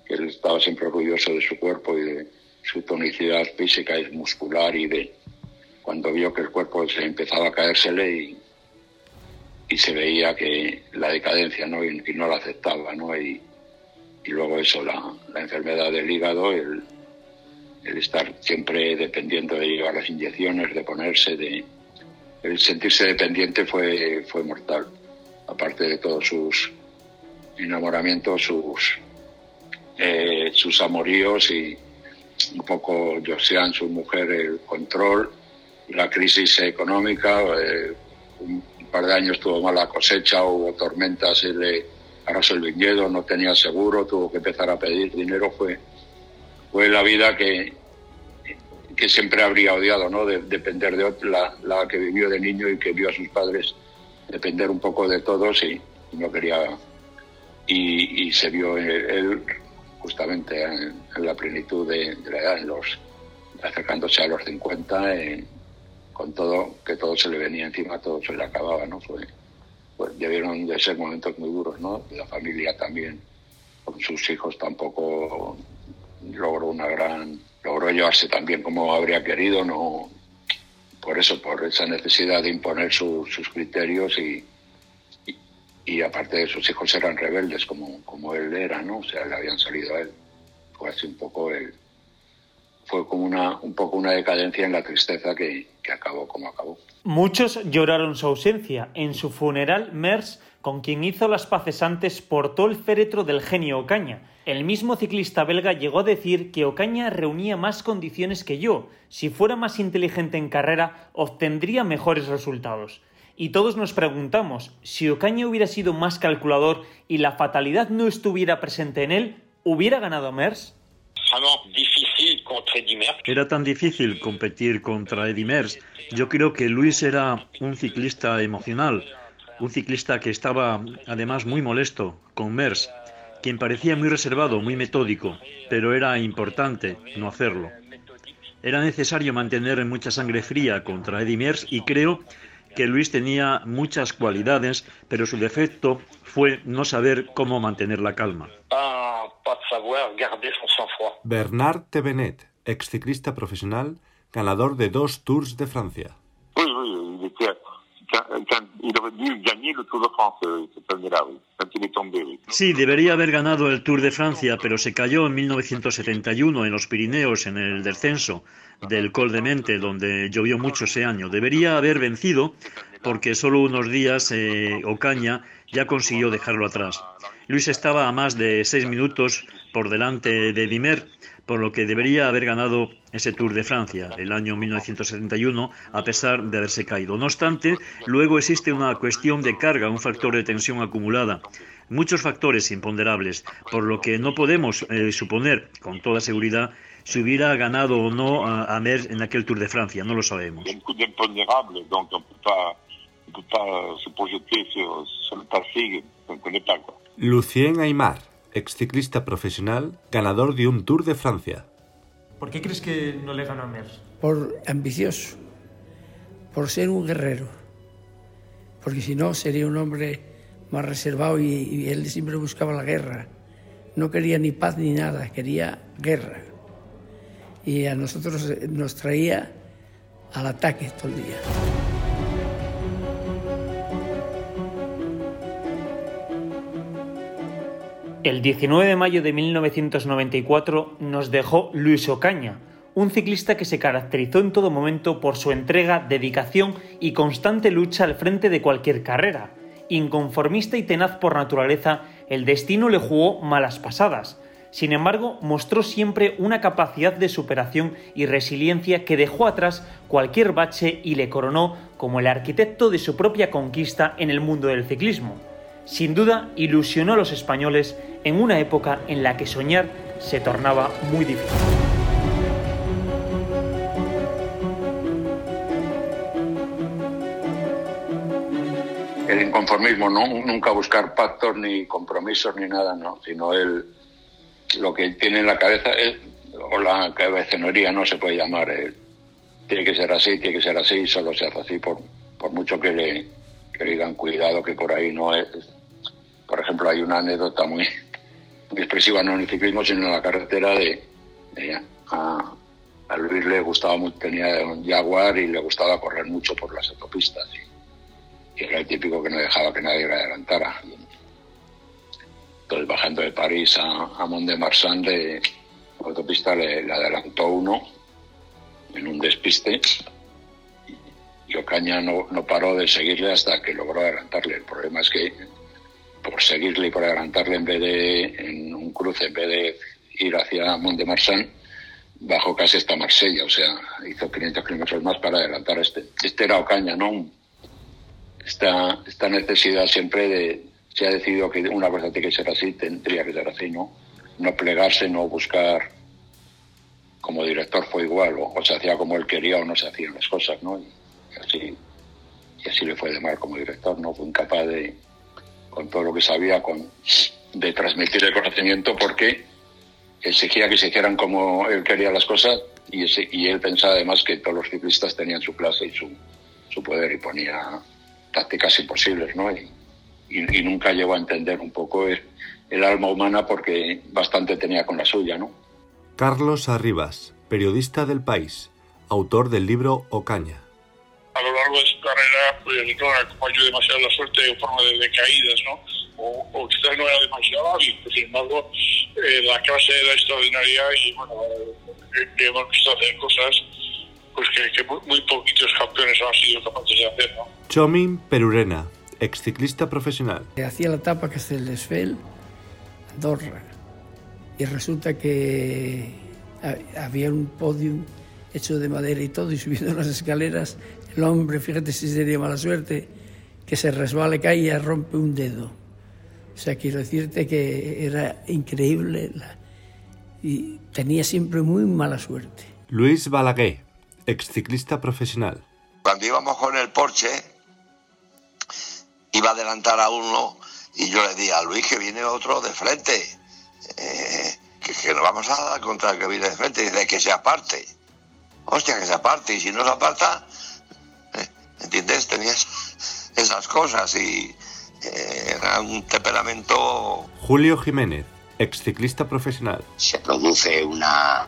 que él estaba siempre orgulloso de su cuerpo y de su tonicidad física y muscular y de, cuando vio que el cuerpo se empezaba a caérsele y, y se veía que la decadencia ¿no? Y, y no la aceptaba ¿no? Y, y luego eso la, la, enfermedad del hígado el, el, estar siempre dependiendo de llevar las inyecciones de ponerse de el sentirse dependiente fue fue mortal. Aparte de todos sus enamoramientos sus eh, sus amoríos y un poco Josiane su mujer el control la crisis económica, eh, un par de años tuvo mala cosecha, hubo tormentas y le arrasó el viñedo, no tenía seguro, tuvo que empezar a pedir dinero, fue, fue la vida que, que siempre habría odiado, ¿no? De, depender de otra, la, la, que vivió de niño y que vio a sus padres depender un poco de todos y, no quería. Y, y, se vio él justamente en, la plenitud de, la edad, en los, acercándose a los 50, en, con todo, que todo se le venía encima, todo se le acababa, ¿no? Fue, pues debieron de ser momentos muy duros, ¿no? La familia también, con sus hijos tampoco logró una gran, logró llevarse tan bien como habría querido, no, por eso, por esa necesidad de imponer su, sus criterios y, y, y, aparte de sus hijos eran rebeldes como, como él era, ¿no? O sea, le habían salido a él. fue así un poco el, fue como una, un poco una decadencia en la tristeza que, que acabó como acabó. Muchos lloraron su ausencia. En su funeral, Mers, con quien hizo las paces antes, portó el féretro del genio Ocaña. El mismo ciclista belga llegó a decir que Ocaña reunía más condiciones que yo. Si fuera más inteligente en carrera, obtendría mejores resultados. Y todos nos preguntamos, si Ocaña hubiera sido más calculador y la fatalidad no estuviera presente en él, ¿hubiera ganado Mers? Era tan difícil competir contra Eddy Merckx. Yo creo que Luis era un ciclista emocional, un ciclista que estaba además muy molesto con Merckx, quien parecía muy reservado, muy metódico, pero era importante no hacerlo. Era necesario mantener mucha sangre fría contra Eddy Merckx y creo que Luis tenía muchas cualidades, pero su defecto fue no saber cómo mantener la calma. Bernard Tevenet, exciclista profesional, ganador de dos Tours de Francia. Sí, debería haber ganado el Tour de Francia, pero se cayó en 1971 en los Pirineos en el descenso del Col de Mente, donde llovió mucho ese año. Debería haber vencido porque solo unos días eh, Ocaña ya consiguió dejarlo atrás. Luis estaba a más de seis minutos por delante de Dimer, por lo que debería haber ganado ese Tour de Francia el año 1971 a pesar de haberse caído. No obstante, luego existe una cuestión de carga, un factor de tensión acumulada, muchos factores imponderables, por lo que no podemos eh, suponer con toda seguridad si hubiera ganado o no a, Mer en aquel Tour de Francia, no lo sabemos. Lucien Aymar, exciclista profesional, ganador de un Tour de Francia. ¿Por qué crees que no le ganó a Mer? Por ambicioso, por ser un guerrero, porque si no sería un hombre más reservado y, y él siempre buscaba la guerra. No quería ni paz ni nada, quería guerra. Y a nosotros nos traía al ataque todo el día. El 19 de mayo de 1994 nos dejó Luis Ocaña, un ciclista que se caracterizó en todo momento por su entrega, dedicación y constante lucha al frente de cualquier carrera. Inconformista y tenaz por naturaleza, el destino le jugó malas pasadas. Sin embargo, mostró siempre una capacidad de superación y resiliencia que dejó atrás cualquier bache y le coronó como el arquitecto de su propia conquista en el mundo del ciclismo. Sin duda, ilusionó a los españoles en una época en la que soñar se tornaba muy difícil. El inconformismo, no, nunca buscar pactos ni compromisos ni nada, no, sino el, lo que tiene en la cabeza es, o la cabezonería no se puede llamar, tiene que ser así, tiene que ser así, solo se hace así, por, por mucho que le, que le digan cuidado que por ahí no es. Por ejemplo, hay una anécdota muy, expresiva, no en el ciclismo, sino en la carretera de, de a, a, Luis le gustaba mucho, tenía un Jaguar y le gustaba correr mucho por las autopistas. Y, era el típico que no dejaba que nadie le adelantara. Y, entonces, bajando de París a, a Mont de Marsan, de autopista le, le, adelantó uno en un despiste y Ocaña no, no paró de seguirle hasta que logró adelantarle. El problema es que por seguirle y por adelantarle en vez de en un cruce, en vez de ir hacia Mont de Marsan, bajó casi hasta Marsella, o sea, hizo 500 kilómetros más para adelantar a este. Este era Ocaña, ¿no? Esta, esta necesidad siempre de, se ha decidido que una cosa tiene que ser así, tendría que ser así, ¿no? No plegarse, no buscar. Como director fue igual, o, o se hacía como él quería o no se hacían las cosas, ¿no? Y así, y así le fue de mal como director, ¿no? Fue incapaz de, con todo lo que sabía, con, de transmitir el conocimiento porque exigía que se hicieran como él quería las cosas y, ese, y él pensaba además que todos los ciclistas tenían su clase y su, su poder y ponía tácticas imposibles, ¿no? Y, y, y, nunca llegó a entender un poco el, el, alma humana porque bastante tenía con la suya, ¿no? Carlos Arribas, periodista del País, autor del libro Ocaña. A lo largo de su carrera, pues no acompañó demasiado la suerte en forma de, de caídas, ¿no? o, o quizás no era demasiado hábil, pero sin embargo eh, la clase era extraordinaria y bueno, eh, hemos visto hacer cosas pues que, que muy, muy poquitos campeones han sido capaces de hacer, ¿no? Chomin Perurena, exciclista profesional. Hacía la etapa que es el Desfel, Andorra, y resulta que ha- había un podium hecho de madera y todo, y subiendo *laughs* las escaleras, el hombre, fíjate si sería mala suerte, que se resbala, cae y rompe un dedo. O sea, quiero decirte que era increíble la- y tenía siempre muy mala suerte. Luis Balaguer, exciclista profesional. Cuando íbamos con el Porsche, iba a adelantar a uno y yo le di a Luis que viene otro de frente, eh, que, que nos vamos a dar contra el que viene de frente, y dice que se aparte. Hostia, que se aparte, y si no se aparta, ¿entiendes? Tenías esas cosas y eh, era un temperamento Julio Jiménez, exciclista profesional. se produce una,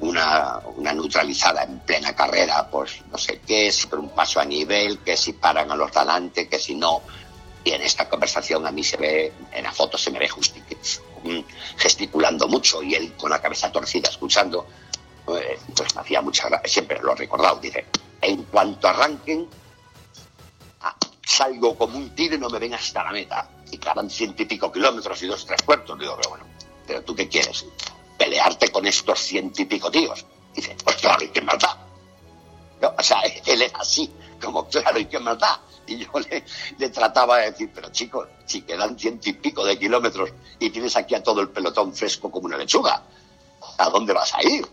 una, una neutralizada en plena carrera, pues no sé qué, si por un paso a nivel, que si paran a los de adelante, que si no. Y en esta conversación a mí se ve, en la foto se me ve mm, gesticulando mucho y él con la cabeza torcida escuchando, eh, pues me hacía mucha gracia, siempre lo he recordado, dice, en cuanto arranquen, ah, salgo como un tiro y no me ven hasta la meta. Y clavan ciento y pico kilómetros y dos, tres puertos. Digo, pero bueno, ¿pero tú qué quieres? ¿Pelearte con estos ciento y pico tíos? Dice, pues claro, ¿y qué más da? No, o sea, *laughs* él es así, como claro, ¿y qué más da? Y yo le, le trataba de decir, pero chicos, si quedan ciento y pico de kilómetros y tienes aquí a todo el pelotón fresco como una lechuga, ¿a dónde vas a ir?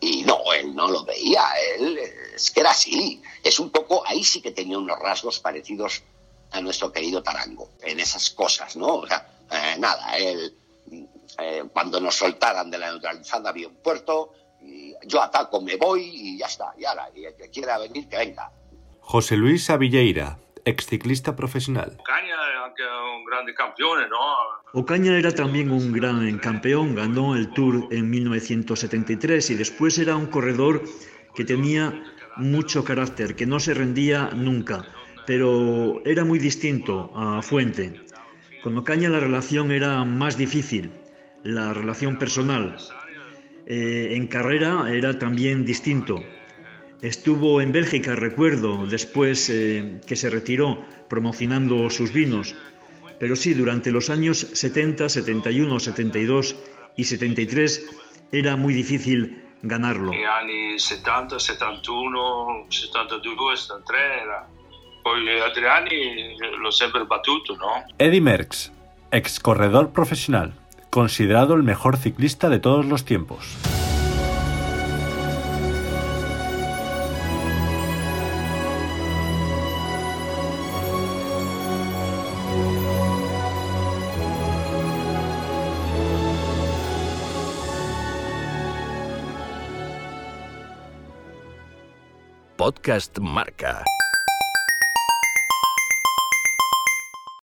Y no, él no lo veía, él es que era así. Es un poco, ahí sí que tenía unos rasgos parecidos a nuestro querido Tarango, en esas cosas, ¿no? O sea, eh, nada, él, eh, cuando nos soltaran de la neutralizada había un puerto, y yo ataco, me voy y ya está, y ahora, y el que quiera venir, que venga. José Luis Avilleira, exciclista profesional. Anche un grande campione, no? Ocaña era también un gran campeón, ganó el Tour en 1973 y después era un corredor que tenía mucho carácter, que no se rendía nunca, pero era muy distinto a Fuente. Con Ocaña la relación era más difícil, la relación personal. Eh, en carrera era también distinto. Estuvo en Bélgica, recuerdo, después eh, que se retiró promocionando sus vinos. Pero sí, durante los años 70, 71, 72 y 73 era muy difícil ganarlo. Negli anni 70, 71, 72, 73 era. Poi altri anni l'ho sempre battuto, no? Eddie Merckx, ex corredor profesional, considerado el mejor ciclista de todos los tiempos. Podcast Marca.